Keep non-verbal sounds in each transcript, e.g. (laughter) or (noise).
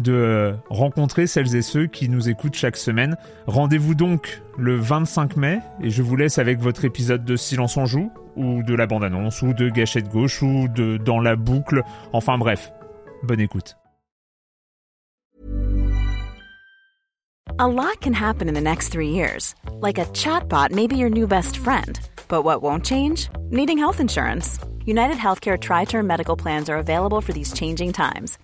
de rencontrer celles et ceux qui nous écoutent chaque semaine. Rendez-vous donc le 25 mai et je vous laisse avec votre épisode de Silence en joue ou de la bande-annonce ou de Gâchette gauche ou de Dans la boucle. Enfin bref, bonne écoute. A lot can happen in the next three years. Like a chatbot may be your new best friend. But what won't change? Needing health insurance. United Healthcare Tri Term Medical Plans are available for these changing times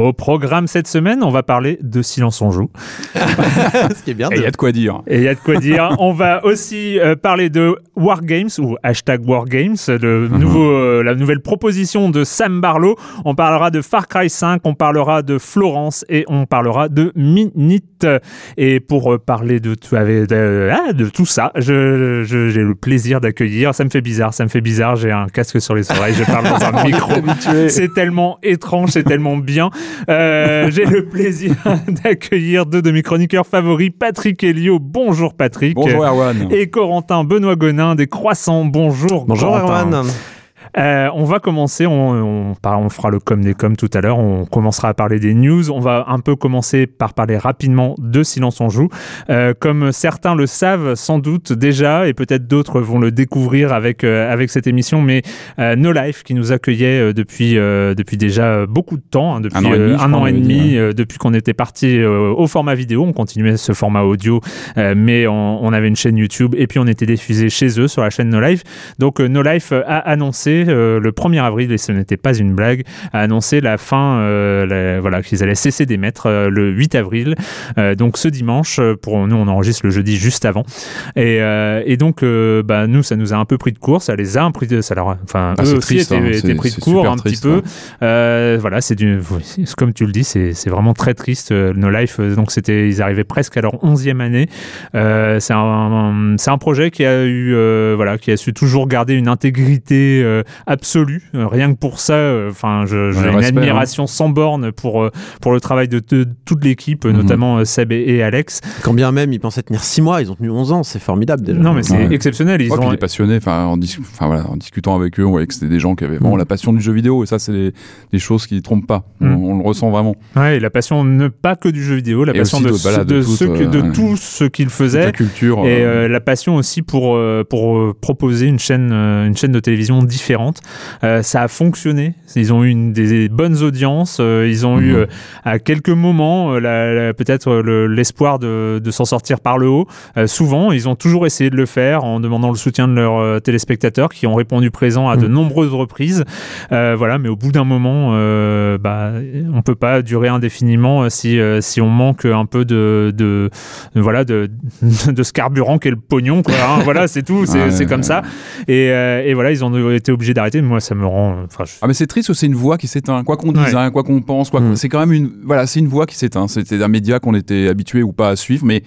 Au programme cette semaine, on va parler de Silence on joue. (laughs) Ce qui est bien. Et il y a de quoi dire. Et il y a de quoi dire. (laughs) on va aussi euh, parler de Wargames ou hashtag Wargames, le mhm. nouveau, euh, la nouvelle proposition de Sam Barlow. On parlera de Far Cry 5, on parlera de Florence et on parlera de Minute. Et pour euh, parler de, de, de tout ça, j'ai je, j'ai le plaisir d'accueillir. Ça me fait bizarre, ça me fait bizarre. J'ai un casque sur les oreilles, je parle dans un (laughs) micro. C'est tellement étrange, c'est tellement bien. Euh, j'ai le plaisir (laughs) d'accueillir deux de mes chroniqueurs favoris, Patrick Elio. Bonjour Patrick. Bonjour Erwan. Et Corentin Benoît Gonin des Croissants. Bonjour. Bonjour Erwan. Euh, on va commencer, on, on, fera le com des com tout à l'heure, on commencera à parler des news, on va un peu commencer par parler rapidement de Silence on joue. Euh, comme certains le savent sans doute déjà, et peut-être d'autres vont le découvrir avec, euh, avec cette émission, mais No Life qui nous accueillait depuis, depuis déjà beaucoup de temps, hein, depuis un an et demi, depuis qu'on était parti au format vidéo, on continuait ce format audio, mais on, on, avait une chaîne YouTube et puis on était diffusé chez eux sur la chaîne No Life. Donc No Life a annoncé euh, le 1er avril, et ce n'était pas une blague, a annoncé la fin, euh, voilà, qu'ils allaient cesser d'émettre euh, le 8 avril. donc ce dimanche, pour nous, on enregistre le jeudi juste avant. Et, et donc, bah, nous, ça nous a un peu pris de court, ça les a un pris de, ça leur, enfin, ah, eux aussi étaient, hein, pris de court un petit peu. Hein. voilà, c'est du, comme tu le dis, c'est vraiment très triste. No Life, donc c'était, ils arrivaient presque à leur 11e année. c'est un, un projet qui a eu, voilà, qui a su toujours garder une intégrité absolue. Euh, rien que pour ça, euh, enfin, j'ai une admiration hein. sans borne pour, euh, pour le travail de, toute l'équipe, mhm. notamment Seb et, Alex. Quand bien même ils pensaient tenir 6 mois, ils ont tenu 11 ans, c'est formidable déjà. Non, mais c'est exceptionnel. Ils ont... passionnés, enfin, en, enfin, voilà, en discutant avec eux, on voyait que c'était des gens qui avaient vraiment mhm. la passion du jeu vidéo, et ça, c'est des, choses qui ne trompent pas. Mhm. On, le ressent vraiment. Ouais, et la passion ne pas que du jeu vidéo, la passion de, de, de, tout ce qu'ils faisaient. La culture. Et la passion aussi pour, pour proposer une chaîne, une chaîne de télévision différente. Euh, ça a fonctionné. Ils ont eu une, des bonnes audiences. Euh, ils ont eu mhm. euh, à quelques moments peut-être l'espoir de, de s'en sortir par le haut. souvent, ils ont toujours essayé de le faire en demandant le soutien de leurs téléspectateurs qui ont répondu présent à de mhm. nombreuses reprises. voilà, mais au bout d'un moment, bah, on peut pas durer indéfiniment si, si on manque un peu de, de, voilà de, (laughs) de ce carburant qu'est le pognon. Quoi, hein. voilà, c'est tout. C'est comme ça. Et, et voilà, ils ont été obligés d'arrêter. Moi, ça me rend. Ah, mais c'est triste que c'est une voix qui s'éteint. Quoi qu'on dise, hein, quoi qu'on pense, quoi mm. c'est quand même une. Voilà, c'est une voix qui s'éteint. C'était un média qu'on était habitué ou pas à suivre, mais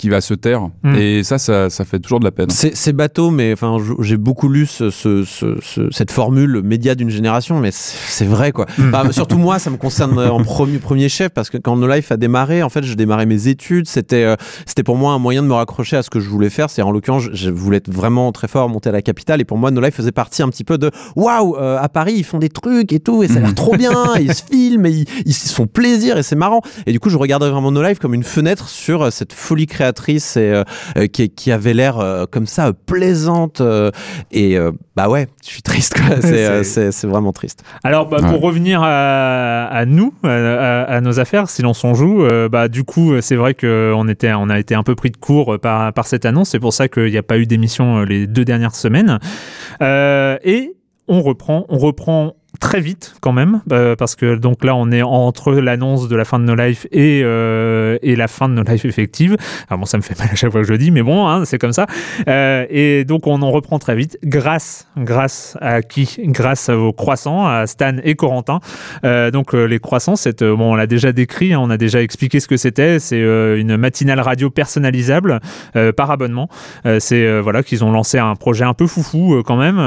qui va se taire. Mm. Et ça, ça, ça fait toujours de la peine. C'est bateau, mais enfin, j'ai beaucoup lu ce, ce- ce- ce- cette formule média d'une génération, mais c'est vrai quoi. Mm. Enfin, surtout moi, ça me concerne euh, en premier, premier chef parce que quand No Life a démarré, en fait, je démarrais mes études. C'était euh, c'était pour moi un moyen de me raccrocher à ce que je voulais faire. C'est en l'occurrence, je, voulais être vraiment très fort, monter à la capitale. Et pour moi, No Life faisait partie un petit peu de waouh, euh, à Paris, ils font des trucs et tout, et ça a l'air trop bien. (laughs) ils se filment, et ils, ils se font plaisir, et c'est marrant. Et du coup, je regardais vraiment No Life comme une fenêtre sur cette folie créatrice et euh, qui, qui avait l'air euh, comme ça euh, plaisante. euh, et euh, bah ouais, je suis triste. quoi. (laughs) C'est euh, vraiment triste. Alors, bah, Ouais. pour revenir à, à nous, à, à- à nos affaires, silence on joue, euh, bah, du coup, c'est vrai qu'on était, on a été un peu pris de court par, par cette annonce. C'est pour ça qu'il n'y a pas eu d'émission les deux dernières semaines. Euh, et on reprend, on reprend très vite quand même, euh, parce que donc là, on est entre l'annonce de la fin de No Life et, euh, et la fin de No Life effective. Alors bon, ça me fait mal à chaque fois que je le dis, mais bon, hein, c'est comme ça. Euh, et donc, on en reprend très vite, grâce, grâce à qui? Grâce aux croissants, à Stan et Corentin. Euh, donc, euh, les croissants, c'est, euh, bon, on l'a déjà décrit, hein, on a déjà expliqué ce que c'était. C'est une matinale radio personnalisable par abonnement. C'est voilà qu'ils ont lancé un projet un peu foufou quand même,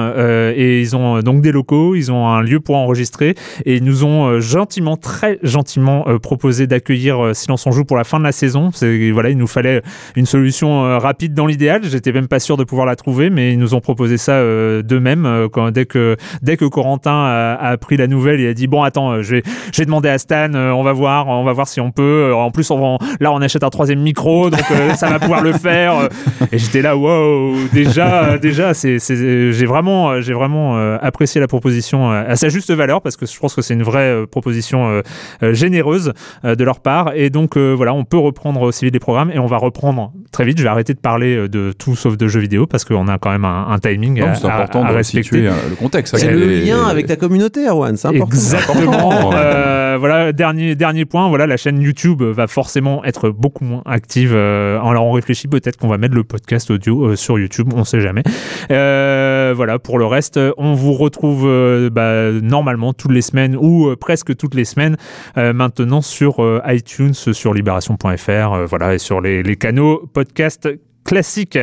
et ils ont donc des locaux, ils ont un lieu pour enregistrer, et ils nous ont euh, gentiment, très gentiment euh, proposé d'accueillir euh, Silence on joue pour la fin de la saison. Voilà, il nous fallait une solution rapide dans l'idéal. J'étais même pas sûr de pouvoir la trouver, mais ils nous ont proposé ça d'eux-mêmes dès que dès que Corentin a, a appris la nouvelle, il a dit bon attends, vais demander à Stan, on va voir, on va voir si on peut. En plus, on va là on achète un troisième micro, donc ça va pouvoir le faire. Et j'étais là, wow, déjà déjà j'ai vraiment j'ai vraiment apprécié la proposition à sa juste valeur parce que je pense que c'est une vraie euh, proposition euh, euh, généreuse de leur part. Et donc voilà, on peut reprendre aussi vite les programmes et on va reprendre très vite. Je vais arrêter de parler de tout sauf de jeux vidéo parce qu'on a quand même un, un timing Non, à, c'est à- important à de respecter. le contexte. C'est le les- lien avec ta communauté, Erwan, c'est important. Exactement. (laughs) Euh, voilà, dernier dernier point. Voilà, la chaîne YouTube va forcément être beaucoup moins active. Euh, alors on réfléchit peut-être qu'on va mettre le podcast audio euh, sur YouTube. On sait jamais. Voilà. Pour le reste, on vous retrouve bah, normalement toutes les semaines ou presque toutes les semaines maintenant sur iTunes, sur libération.fr, voilà, et sur les canaux podcast classiques.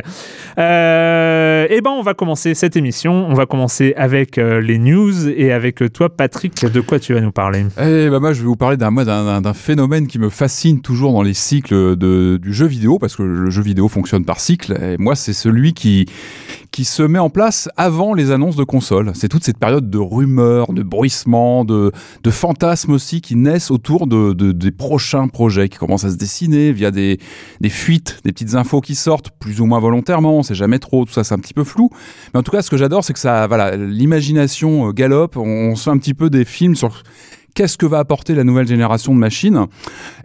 Euh, et ben, on va commencer cette émission. On va commencer avec euh, les news et avec euh, toi, Patrick. De quoi tu vas nous parler? Eh bah moi, je vais vous parler d'un d'un- d'un phénomène qui me fascine toujours dans les cycles de, du jeu vidéo, parce que le jeu vidéo fonctionne par cycle. Et moi, c'est celui qui, qui se met en place avant les annonces de consoles. C'est toute cette période de rumeurs, de bruissements, de, de fantasmes aussi qui naissent autour de- des prochains projets qui commencent à se dessiner via des, des fuites, des petites infos qui sortent plus ou moins volontairement. On sait jamais trop, tout ça, c'est un petit peu flou. Mais en tout cas, ce que j'adore, c'est que ça, voilà, l'imagination euh, galope. On, on se fait un petit peu des films sur qu'est-ce que va apporter la nouvelle génération de machines.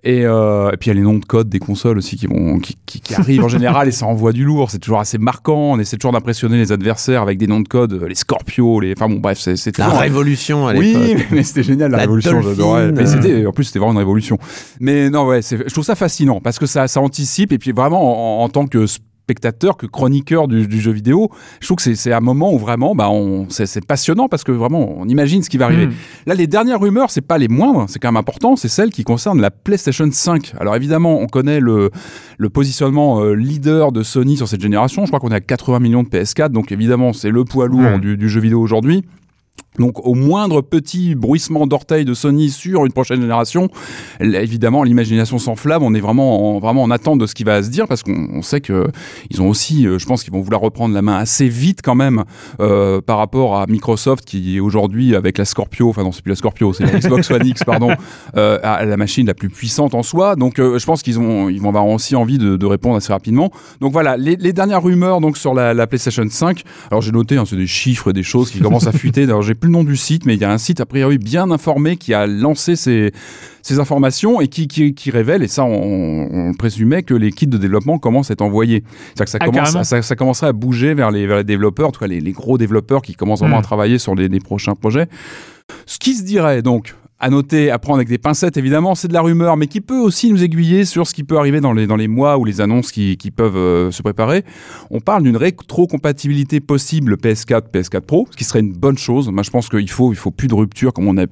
Et, euh, et puis il y a les noms de code des consoles aussi qui, vont, qui, qui- qui arrivent en général et ça envoie du lourd. C'est toujours assez marquant. On essaie toujours d'impressionner les adversaires avec des noms de code, euh, les Scorpios, les. Enfin bon, bref, c'est c'est La toujours- révolution à oui, l'époque. (laughs) mais c'était génial la, La révolution, j'adorais. Mais c'était, en plus, c'était vraiment une révolution. Mais non, ouais, je trouve ça fascinant parce que ça, ça anticipe et puis vraiment en, en tant que spectateur, que chroniqueur du, du jeu vidéo, je trouve que c'est- un moment où vraiment, bah, c'est passionnant parce que vraiment, on imagine ce qui va arriver. Hmm. Là, les dernières rumeurs, c'est pas les moindres, c'est quand même important, c'est celles qui concernent la PlayStation 5. Alors évidemment, on connaît le, le positionnement euh, leader de Sony sur cette génération. Je crois qu'on est à 80 millions de PS4, donc évidemment, c'est le poids lourd du, du jeu vidéo aujourd'hui. Donc, au moindre petit bruissement d'orteil de Sony sur une prochaine génération, là, évidemment, l'imagination s'enflamme. On est vraiment en, vraiment en attente de ce qui va se dire parce qu'on on sait que ils ont aussi, euh, je pense qu'ils vont vouloir reprendre la main assez vite quand même euh, par rapport à Microsoft qui est aujourd'hui avec la Scorpio, enfin non, c'est plus la Scorpio, c'est la (laughs) Xbox One X, pardon, euh, à la machine la plus puissante en soi. Donc, euh, je pense qu'ils ont, ils vont avoir aussi envie de, de répondre assez rapidement. Donc voilà, les, les dernières rumeurs donc sur la, la PlayStation 5. Alors j'ai noté, hein, c'est des chiffres et des choses qui commencent à fuiter. Alors j'ai plus le nom du site, mais il y a un site a priori bien informé qui a lancé ces, ces informations et qui, qui, qui révèle, et ça on, on présumait que les kits de développement commencent à être envoyés. C'est-à-dire que ça, Ah, commence, ça, ça commencerait à bouger vers les, vers les développeurs, en tout cas les, les gros développeurs qui commencent vraiment Mm. à travailler sur les, les prochains projets. Ce qui se dirait donc, à noter, à prendre avec des pincettes évidemment, c'est de la rumeur, mais qui peut aussi nous aiguiller sur ce qui peut arriver dans les, mois ou les annonces qui, qui peuvent euh, se préparer. On parle d'une rétrocompatibilité possible PS4, PS4 Pro, ce qui serait une bonne chose. Moi je pense qu'il faut, faut plus de rupture comme on a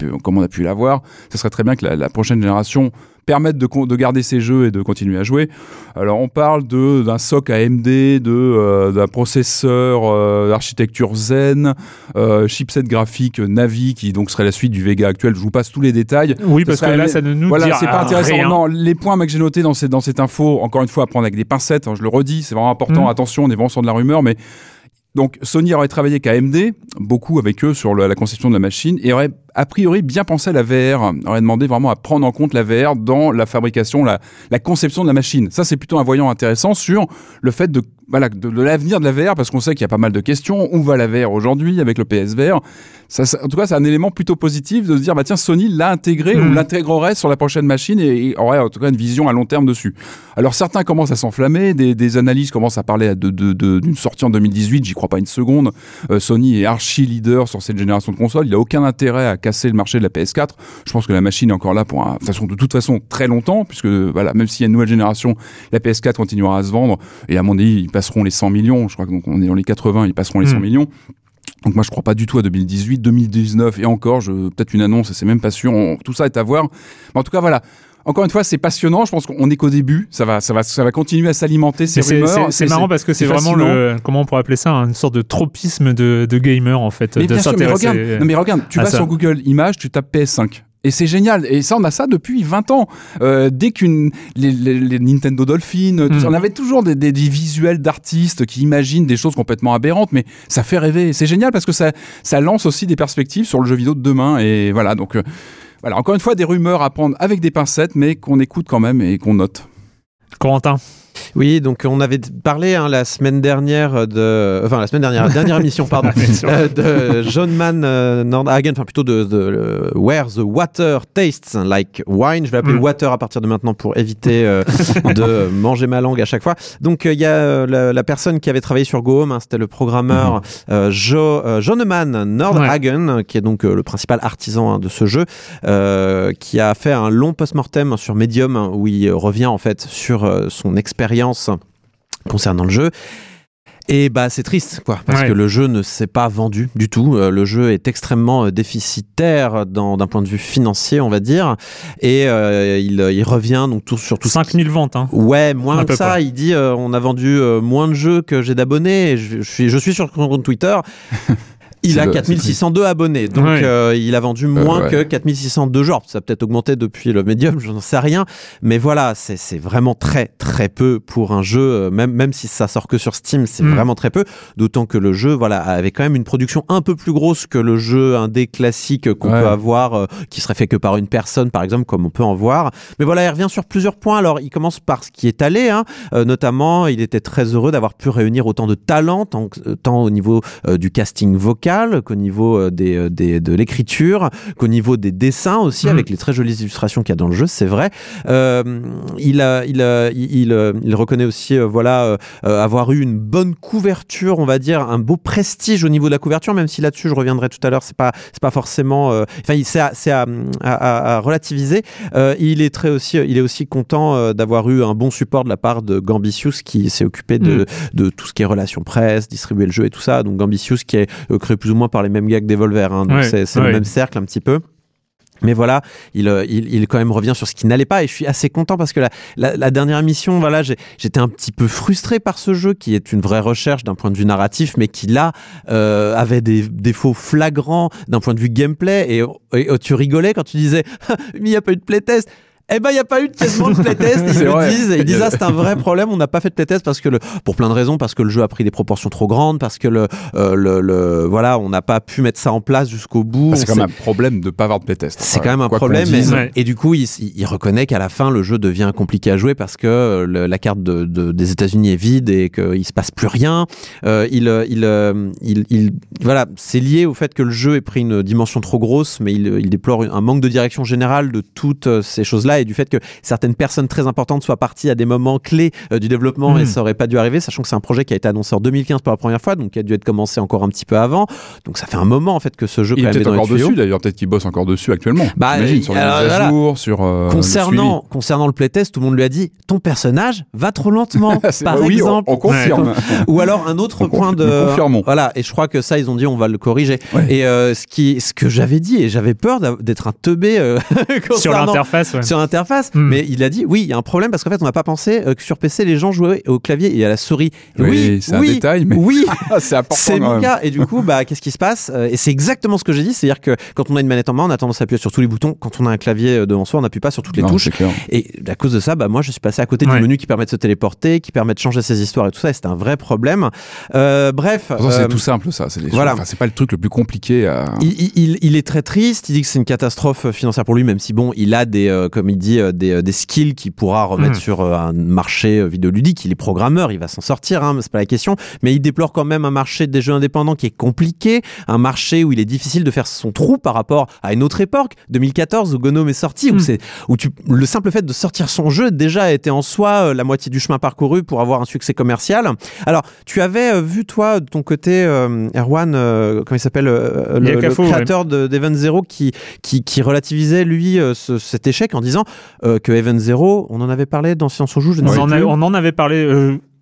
pu, l'avoir. Ce serait très bien que la prochaine génération permettre de, garder ses jeux et de continuer à jouer. Alors on parle d'un SOC AMD, euh, d'un processeur euh, d'architecture Zen, euh, chipset graphique Navi qui donc serait la suite du Vega actuel. Je vous passe tous les détails. Oui, Ce parce que là, les- ça ne nous voilà, c'est pas intéressant. rien. Non, les points que j'ai notés dans, cette- dans cette info, encore une fois, à prendre avec des pincettes, hein, je le redis, c'est vraiment important. Mm. Attention, on est vraiment sur de la rumeur, mais donc Sony aurait travaillé avec AMD, beaucoup avec eux sur le- la conception de la machine, et aurait a priori bien pensé à la VR, aurait demandé vraiment à prendre en compte la VR dans la fabrication, la, la conception de la machine. Ça, c'est plutôt un voyant intéressant sur le fait de voilà de, de l'avenir de la VR, parce qu'on sait qu'il y a pas mal de questions. Où va la VR aujourd'hui avec le PSVR ça, ça- En tout cas, c'est un élément plutôt positif de se dire bah tiens, Sony l'a intégré Mm. ou l'intégrerait sur la prochaine machine et, et aurait en tout cas une vision à long terme dessus. Alors certains commencent à s'enflammer, des, des analyses commencent à parler de- de- de- d'une sortie en 2018, j'y crois pas une seconde. Euh, Sony est archi leader sur cette génération de consoles, il a aucun intérêt à casser le marché de la PS4. Je pense que la machine est encore là pour un, de, toute façon, de toute façon très longtemps, puisque voilà, même s'il y a une nouvelle génération, la PS4 continuera à se vendre et à mon avis ils passeront les 100 millions. Je crois qu'on est dans les 80, ils passeront les 100 Mm. millions. Donc moi je crois pas du tout à 2018, 2019 et encore, je peut-être une annonce, c'est même pas sûr. On- tout ça est à voir. Mais en tout cas voilà. Encore une fois, c'est passionnant. Je pense qu'on est qu'au début. Ça va, ça va, ça va continuer à s'alimenter ces rumeurs. c'est- marrant parce que c'est vraiment le comment on pourrait appeler ça une sorte de tropisme de, de gamer en fait Mais de bien sûr, mais s'intéresser. regarde, non mais regarde, tu à vas ça. sur Google Images, tu tapes PS5. Et c'est génial. Et ça, on a ça depuis 20 ans. Euh, dès qu'une les, les- les Nintendo Dolphin, tout Mm. ça, on avait toujours des, des- des visuels d'artistes qui imaginent des choses complètement aberrantes, mais ça fait rêver. C'est génial parce que ça, ça lance aussi des perspectives sur le jeu vidéo de demain. Et voilà, donc euh, voilà. Encore une fois, des rumeurs à prendre avec des pincettes, mais qu'on écoute quand même et qu'on note. Corentin. Oui, donc on avait parlé hein, la semaine dernière de, enfin la semaine dernière, (laughs) dernière émission pardon, euh, de John Mann euh, Nordhagen, enfin plutôt de, de Where the Water Tastes Like Wine. Je vais l'appeler Mm. Water à partir de maintenant pour éviter euh, de (laughs) manger ma langue à chaque fois. Donc il y a la, la personne qui avait travaillé sur Go Home, hein, c'était le programmeur euh, Jo, euh, Joneman Nordhagen, qui est donc le principal artisan hein, de ce jeu, qui a fait un long post-mortem sur Medium où il revient en fait sur son expérience concernant le jeu. Et bah c'est triste quoi parce Ouais. que le jeu ne s'est pas vendu du tout. Euh, le jeu est extrêmement euh, déficitaire d'un point de vue financier on va dire et euh, il, il revient donc tout sur tout ce 5000 ventes hein. Ouais, moins À que ça. près. Il dit on a vendu moins de jeux que j'ai d'abonnés. Je, je suis, je suis sur son compte Twitter. (laughs) Il a le- 4602 abonnés, donc Ouais. euh, il a vendu moins ouais. que 4602 genres. Ça a peut-être augmenté depuis le médium, (laughs) je n'en sais rien. Mais voilà, c'est c'est vraiment très très peu pour un jeu, euh, même, même si ça sort que sur Steam, c'est Mm. vraiment très peu. D'autant que le jeu voilà, avait quand même une production un peu plus grosse que le jeu indé classique qu'on Ouais. peut avoir, euh, qui serait fait que par une personne par exemple, comme on peut en voir. Mais voilà, il revient sur plusieurs points. Alors, il commence par ce qui est allé, hein. Euh, notamment, il était très heureux d'avoir pu réunir autant de talents, tant, que- tant au niveau euh, du casting vocal qu'au niveau euh, des, euh, des- de l'écriture, qu'au niveau des dessins aussi, Mhm. avec les très jolies illustrations qu'il y a dans le jeu, c'est vrai. Euh, il, a, il, a- il, il, il reconnaît aussi, euh, voilà, euh, avoir eu une bonne couverture, on va dire, un beau prestige au niveau de la couverture, même si là-dessus, je reviendrai tout à l'heure, c'est pas, forcément, enfin, c'est à, c'est à, à- à- à relativiser. Il est très aussi, il est aussi content d'avoir eu un bon support de la part de Gambitious qui s'est occupé de, de tout ce qui est relations presse, distribuer le jeu et tout ça. Donc Gambitious qui est plus ou moins par les mêmes gars que Devolver. Hein, donc Ouais, c'est ouais. le même cercle un petit peu. Mais voilà, il, euh, il, il quand même revient sur ce qui n'allait pas et je suis assez content parce que la, la, la dernière émission, voilà, j'étais un petit peu frustré par ce jeu qui est une vraie recherche d'un point de vue narratif, mais qui là euh, avait des défauts flagrants d'un point de vue gameplay et, et- et tu rigolais quand tu disais (laughs) mais il n'y a pas eu de playtest. Eh ben, il n'y a pas eu de quasiment de playtest. (laughs) Ils le disent. Ils disent, ah, c'est un vrai problème. On n'a pas fait de playtest parce que le, pour plein de raisons, parce que le jeu a pris des proportions trop grandes, parce que le, euh, le, le- voilà, on n'a pas pu mettre ça en place jusqu'au bout. Bah, c'est quand même un problème de pas avoir de playtest. c'est Enfin, quand même un problème. dise. Et, Ouais. et du coup, il, il reconnaît qu'à la fin, le jeu devient compliqué à jouer parce que euh, le- la carte de, de- des États-Unis est vide et qu'il se passe plus rien. Euh, il, il, il, il- voilà, c'est lié au fait que le jeu ait pris une dimension trop grosse, mais il, il déplore un manque de direction générale de toutes ces choses-là et du fait que certaines personnes très importantes soient parties à des moments clés euh, du développement et ça aurait pas dû arriver, sachant que c'est un projet qui a été annoncé en 2015 pour la première fois, donc qui a dû être commencé encore un petit peu avant. Donc ça fait un moment en fait que ce jeu Il est peut-être encore dessus d'ailleurs, peut-être qu'il bosse encore dessus actuellement. Bah, J'imagine, sur les à voilà. jour, sur euh, le Concernant, concernant le playtest, tout le monde lui a dit ton personnage va trop lentement, (laughs) par oui, exemple. on, confirme. (laughs) Ou alors un autre On point de. confirmons. Voilà, et je crois que ça, ils ont dit on va le corriger. Ouais. Et euh, ce, qui, ce que j'avais dit, et j'avais peur d'être un teubé euh, (laughs) sur concernant- l'interface ouais. sur interface. Hmm. Mais il a dit oui, il y a un problème parce qu'en fait, on n'a pas pensé euh, que sur PC, les gens jouaient au clavier et à la souris. Oui, c'est un oui, détail, mais- oui, (laughs) c'est important. c'est mon cas. Et du coup, bah, qu'est-ce qui se passe Euh, Et c'est exactement ce que j'ai dit, c'est-à-dire que quand on a une manette en main, on a tendance à appuyer sur tous les boutons. Quand on a un clavier euh, devant soi, on n'appuie pas sur toutes les Non, touches. c'est. Et à cause de ça, bah, moi, je suis passé à côté Ouais. du menu qui permet de se téléporter, qui permet de changer ses histoires et tout ça. Et c'était un vrai problème. Euh, bref. Euh, c'est tout simple, ça. C'est voilà. enfin, c'est pas le truc le plus compliqué à. il, il- il- il est très triste. Il dit que c'est une catastrophe financière pour lui, même si bon, il a des, euh, comme il dit, euh, des, euh, des skills qu'il pourra remettre Mhm. sur euh, un marché vidéoludique. Il est programmeur, il va s'en sortir, hein, c'est pas la question. Mais il déplore quand même un marché des jeux indépendants qui est compliqué, un marché où il est difficile de faire son trou par rapport à une autre époque, 2014 où Gnome est sorti, où Mhm. c'est où tu le simple fait de sortir son jeu déjà était en soi la moitié du chemin parcouru pour avoir un succès commercial. Alors, tu avais vu toi de ton côté euh, Erwan, euh, comment il s'appelle, euh, le, le ouais. créateur de d'Event Zero qui, qui qui relativisait lui ce- cet échec en disant que Event Zero, on en avait parlé dans Silence on joue, je ne On, sais en a- on en avait parlé.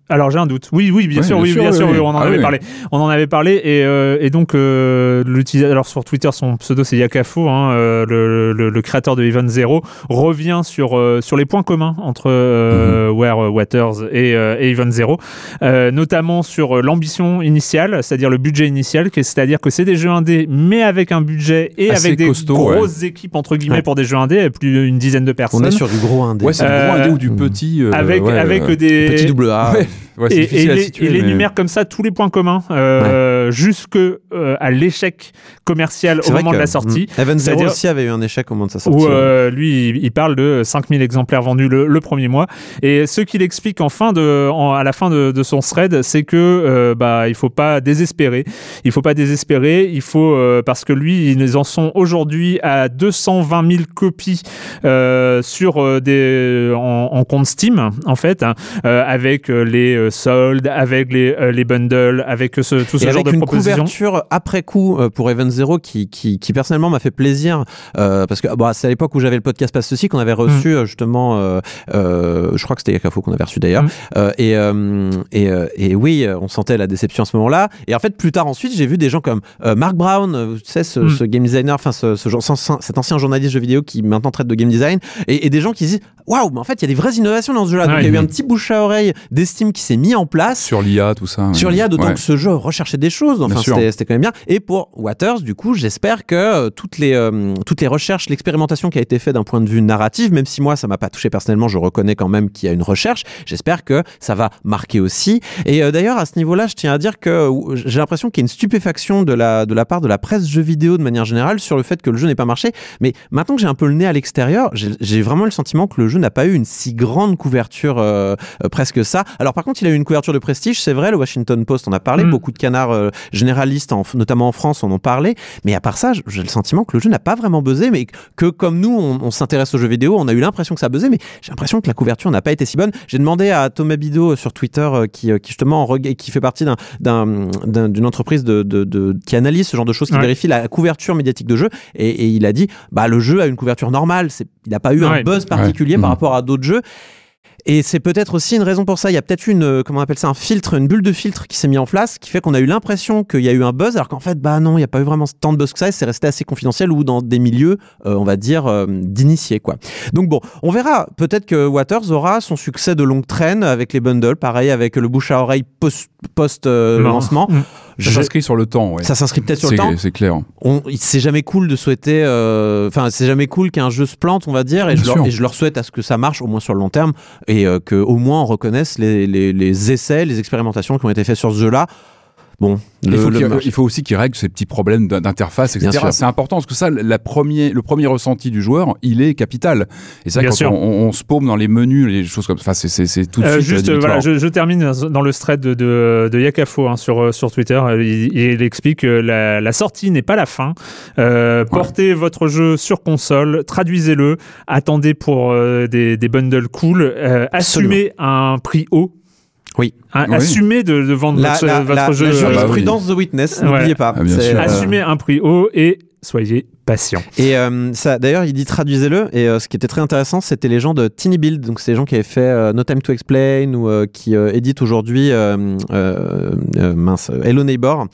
Alors j'ai un doute. Oui, oui, bien sûr, bien oui, sûr, bien sûr, oui. oui, on en Ah avait oui. parlé. On en avait parlé et, euh, et donc euh, l'utilisateur, alors sur Twitter, son pseudo c'est Yakafo, hein, euh, le, le- le créateur de Event Zero, revient sur euh, sur les points communs entre euh, Mhm. Where Waters et, euh, et Event Zero, euh, notamment sur l'ambition initiale, c'est-à-dire le budget initial, c'est-à-dire que c'est des jeux indés, mais avec un budget et Assez avec des costaud, grosses équipes entre guillemets Ouais. pour des jeux indés, plus d'une dizaine de personnes. On est sur du gros indé. Ouais, c'est du gros Euh, indé ou du hmm. petit. euh, avec ouais, avec euh, des Petit double A. Ouais, et, à situer. il mais- énumère comme ça tous les points communs euh, jusque euh, à l'échec commercial au moment que, de la sortie. mm, Event Zero aussi avait eu un échec au moment de sa sortie. Où euh, lui, il, il parle de 5000 exemplaires vendus le, le premier mois. Et ce qu'il explique en fin de, en- à la fin de, de son thread, c'est que euh, bah il faut pas désespérer. Il faut pas désespérer. Il faut parce que lui, ils en sont aujourd'hui à 220 000 copies sur des en, en compte Steam en fait, hein, avec euh, les euh, soldes, avec les, euh, les bundles, avec ce, tout ce et genre avec de une propositions. couverture après coup euh, pour Event Zero qui, qui, qui personnellement m'a fait plaisir euh, parce que bon, c'est à l'époque où j'avais le podcast Passe ceci qu'on avait reçu Mm. euh, justement euh, euh, je crois que c'était Yakafo qu'on avait reçu d'ailleurs Mm. Euh, et, euh, et, euh, et oui euh, on sentait la déception à ce moment-là et en fait plus tard ensuite j'ai vu des gens comme euh, Mark Brown euh, tu sais ce, Mm. ce game designer enfin ce, ce genre- cet ancien journaliste jeux vidéo qui maintenant traite de game design et, et des gens qui se disent waouh mais en fait il y a des vraies innovations dans ce jeu-là donc il y a eu un petit bouche à oreille d'estime qui s'est mis en place Sur l'IA, tout ça. sur l'IA, d'autant Ouais. que ce jeu recherchait des choses. Enfin, c'était quand même bien. Et pour Waters, du coup, j'espère que euh, toutes les euh, toutes les recherches, l'expérimentation qui a été faite d'un point de vue narratif, même si moi ça m'a pas touché personnellement, je reconnais quand même qu'il y a une recherche. J'espère que ça va marquer aussi. Et euh, d'ailleurs, à ce niveau-là, je tiens à dire que j'ai l'impression qu'il y a une stupéfaction de la de la part de la presse jeux vidéo de manière générale sur le fait que le jeu n'ait pas marché. Mais maintenant que j'ai un peu le nez à l'extérieur, j'ai vraiment le sentiment que le jeu n'a pas eu une si grande couverture euh, presque ça. Alors par contre, il a eu une couverture de prestige, c'est vrai. Le Washington Post en a parlé, Mm. beaucoup de canards euh, généralistes, en- notamment en France, en ont parlé. Mais à part ça, j'ai le sentiment que le jeu n'a pas vraiment buzzé, mais que comme nous, on, on s'intéresse aux jeux vidéo, on a eu l'impression que ça buzzait, mais j'ai l'impression que la couverture n'a pas été si bonne. J'ai demandé à Thomas Bido euh, sur Twitter, euh, qui, euh, qui justement qui fait partie d'un- d'un- d'un- d'une entreprise de, de- de- qui analyse ce genre de choses, qui Ouais. vérifie la couverture médiatique de jeux, et, et il a dit, bah le jeu a une couverture normale, il n'a pas eu un buzz particulier Ouais. par rapport à d'autres jeux. Et c'est peut-être aussi une raison pour ça. Il y a peut-être une, euh, comment on appelle ça, un filtre, une bulle de filtre qui s'est mis en place, qui fait qu'on a eu l'impression qu'il y a eu un buzz, alors qu'en fait, bah non, il n'y a pas eu vraiment tant de buzz que ça, et c'est resté assez confidentiel ou dans des milieux, euh, on va dire, euh, d'initiés, quoi. Donc bon, on verra. Peut-être que Waters aura son succès de longue traîne avec les bundles, pareil avec le bouche à oreille post, post euh, lancement. Ça s'inscrit sur le temps, ouais. Ça s'inscrit peut-être sur le temps. C'est clair. C'est jamais cool de souhaiter, euh, enfin, c'est jamais cool qu'un jeu se plante, on va dire, et je, leur, sûr. et je leur souhaite à ce que ça marche au moins sur le long terme et euh, que au moins on reconnaisse les, les, les essais, les expérimentations qui ont été faits sur ce jeu-là. Bon, il, faut le qu'il- marché- il faut aussi qu'il règle ces petits problèmes d'in- d'interface, etc. C'est important parce que ça, la premier, le premier ressenti du joueur, il est capital. Et ça, Bien quand sûr. on, on- on se paume dans les menus, les choses comme ça, c'est- tout de Euh, suite. juste, euh, voilà, je, je termine dans le thread de, de, de Yakafo hein, sur, euh, sur Twitter. Il, il explique que la, la sortie n'est pas la fin. Euh, Portez votre jeu sur console, traduisez-le, attendez pour euh, des, des bundles cool, euh, assumez un prix haut. Oui. Hein, Oui. Assumez de, de vendre la, votre, la- votre la- jeu. la euh, jurisprudence The Witness, n'oubliez Ouais. pas. Ah, sûr. euh, assumez un prix haut et soyez patient. Et euh, ça, d'ailleurs, il dit traduisez-le. Et euh, ce qui était très intéressant, c'était les gens de Tiny Build. Donc, c'est les gens qui avaient fait euh, No Time to Explain ou euh, qui éditent aujourd'hui, mince, Hello Neighbor.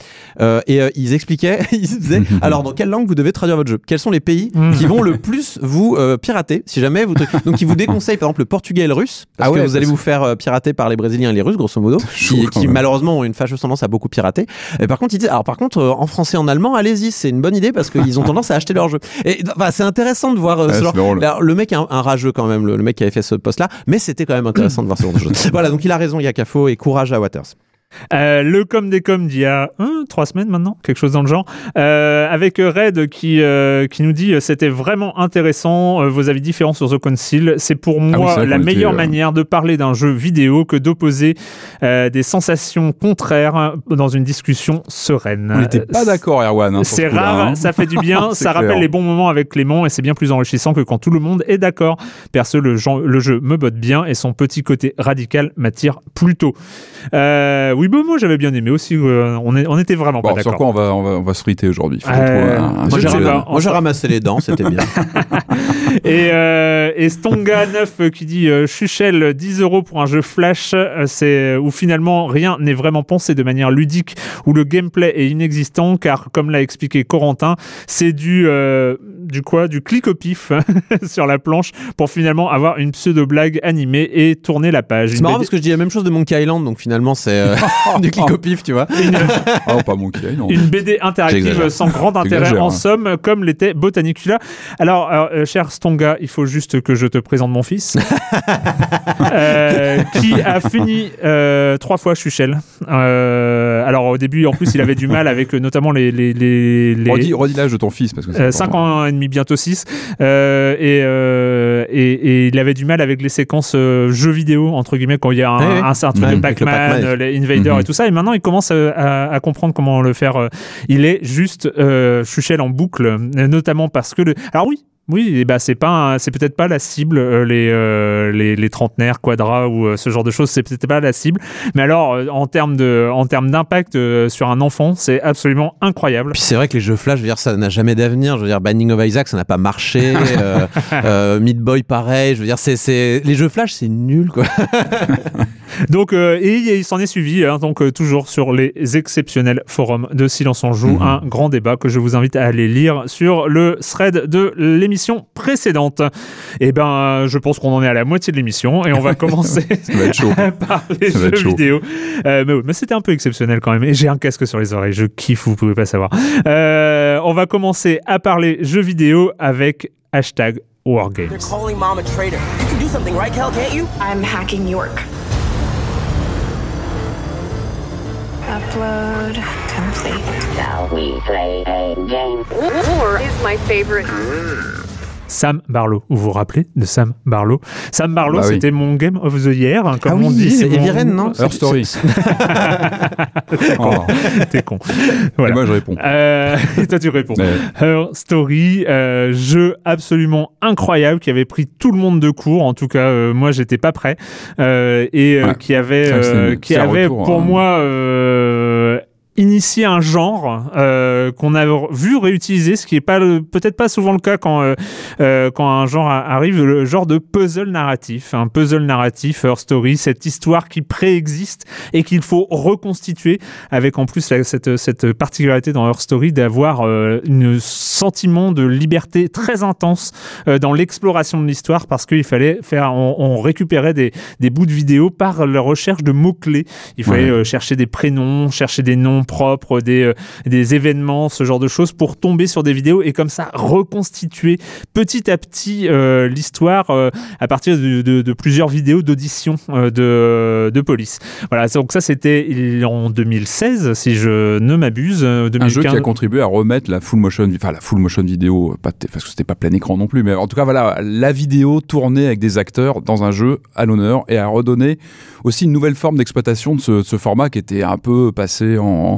Et ils expliquaient, (laughs) ils disaient, (laughs) alors dans quelle langue vous devez traduire votre jeu? Quels sont les pays Mhm. qui vont le plus vous pirater? Si jamais vous donc ils vous déconseillent par exemple le portugais et le russe parce Ah ouais, que vous allez parce vous faire pirater par les brésiliens et les russes grosso modo (laughs) qui, malheureusement ont une fâcheuse tendance à beaucoup pirater et par contre ils disent alors par contre en français et en allemand allez-y c'est une bonne idée parce qu'ils ont tendance à acheter leurs jeux et enfin, c'est intéressant de voir euh, Ouais, ce genre alors, le mec est un, un rageux quand même le, le mec qui avait fait ce post là mais c'était quand même intéressant de voir ce genre de choses. (laughs) Voilà donc il a raison Yakafo et courage à Waters Euh, le com des coms d'il y a hein, trois semaines maintenant, quelque chose dans le genre, euh, avec Red qui euh, qui nous dit c'était vraiment intéressant, euh, vos avis différents sur The Council. C'est pour Ah oui, moi la était, meilleure euh, manière de parler d'un jeu vidéo que d'opposer euh, des sensations contraires dans une discussion sereine. On n'était pas d'accord, Erwan. hein, C'est ce rare, hein. ça fait du (laughs) bien, ça rappelle clair. les bons moments avec Clément et c'est bien plus enrichissant que quand tout le monde est d'accord. Perso, le, genre- le jeu me botte bien et son petit côté radical m'attire plutôt. Euh, oui, bon, moi j'avais bien aimé aussi, euh, on, est, on était vraiment Bon, pas sur d'accord. quoi on va, on va, on va se friter aujourd'hui? Euh, un- moi, j'ai ramassé les dents c'était bien (laughs) Et, euh, et Stonga 9 euh, qui dit euh, Chuchel 10 euros pour un jeu flash c'est où finalement rien n'est vraiment pensé de manière ludique où le gameplay est inexistant car comme l'a expliqué Corentin c'est du euh, du quoi? Du clic au pif (laughs) sur la planche pour finalement avoir une pseudo blague animée et tourner la page. c'est marrant BD parce que je dis la même chose de Monkey Island donc finalement c'est euh, (laughs) (laughs) du clic au pif tu vois Ah, pas Island. une BD interactive sans grand intérêt en hein. somme, comme l'était Botanicula. Alors, alors, euh, cher Stonga, il faut juste que je te présente mon fils, (laughs) euh, qui a fini euh, trois fois Chuchel. Euh, alors au début, en plus, il avait du mal avec euh, notamment les les les, les- Redis, redis l'âge de ton fils. parce que c'est euh, 5 important. ans et demi, bientôt 6. Euh, et, euh, et, et il avait du mal avec les séquences euh, jeux vidéo, entre guillemets, quand il y a un, Ouais, un, un truc de Pac-Man, Pac-Man. Euh, Mhm. et tout ça. Et maintenant, il commence à, à- à comprendre comment le faire. euh, Il est juste euh, chuchel en boucle, euh, notamment parce que... Le... Alors oui, oui, et bah c'est pas, c'est peut-être pas la cible euh, les, euh, les les trentenaires, quadras ou euh, ce genre de choses, c'est peut-être pas la cible. Mais alors euh, en termes de en termes d'impact euh, sur un enfant, c'est absolument incroyable. Puis c'est vrai que les jeux flash, je veux dire, ça n'a jamais d'avenir. Je veux dire, Binding of Isaac, ça n'a pas marché. (laughs) euh, euh, Meat Boy, pareil. Je veux dire, c'est, c'est... les jeux flash, c'est nul, quoi. (laughs) Donc, euh, et il s'en est suivi, hein, donc euh, toujours sur les exceptionnels forums de Silence on joue, Mhm. un grand débat que je vous invite à aller lire sur le thread de l'émission précédente. Et ben, euh, je pense qu'on en est à la moitié de l'émission et on va (laughs) commencer va (laughs) par les Ça jeux vidéo. Euh, mais oui, mais c'était un peu exceptionnel quand même. Et j'ai un casque sur les oreilles, je kiffe, vous pouvez pas savoir. Euh, on va commencer à parler jeux vidéo avec hashtag Wargames. They're calling mom a traitor. You can do something, right, Kel? Can't you? I'm hacking York. Upload complete. Shall we play a game? War is my favorite. Sam Barlow. Vous vous rappelez de Sam Barlow? Sam Barlow, Bah oui. c'était mon Game of the Year, hein, comme Ah on oui, dit. c'est mon- Eviren, non? Her Story. Oh. T'es con. Et moi, je réponds. Euh, et (laughs) toi, tu réponds. Her Story, euh, jeu absolument incroyable qui avait pris tout le monde de court. En tout cas, euh, moi, j'étais pas prêt euh, et euh, Ouais. qui avait, euh, qui avait retour, pour hein. moi initié un genre euh, qu'on a vu réutiliser, ce qui est pas peut-être pas souvent le cas quand euh, euh, quand un genre arrive, le genre de puzzle narratif, un puzzle narratif, Her Story, cette histoire qui préexiste et qu'il faut reconstituer avec en plus la- cette, cette particularité dans Her Story d'avoir euh, un sentiment de liberté très intense euh, dans l'exploration de l'histoire parce qu'il fallait faire, on, on récupérait des, des bouts de vidéo par la recherche de mots-clés. Il fallait Ouais. euh, chercher des prénoms, chercher des noms propres, des, euh, des événements, ce genre de choses pour tomber sur des vidéos et comme ça reconstituer petit à petit euh, l'histoire euh, à partir de, de- de plusieurs vidéos d'audition euh, de, de police. Voilà, donc ça c'était en 2016 si je ne m'abuse. Un jeu qui a 2015. contribué à remettre la full motion, enfin la full motion vidéo, pas parce que c'était pas plein écran non plus, mais en tout cas voilà, la vidéo tournée avec des acteurs dans un jeu à l'honneur et à redonner aussi une nouvelle forme d'exploitation de ce, de ce format qui était un peu passé en,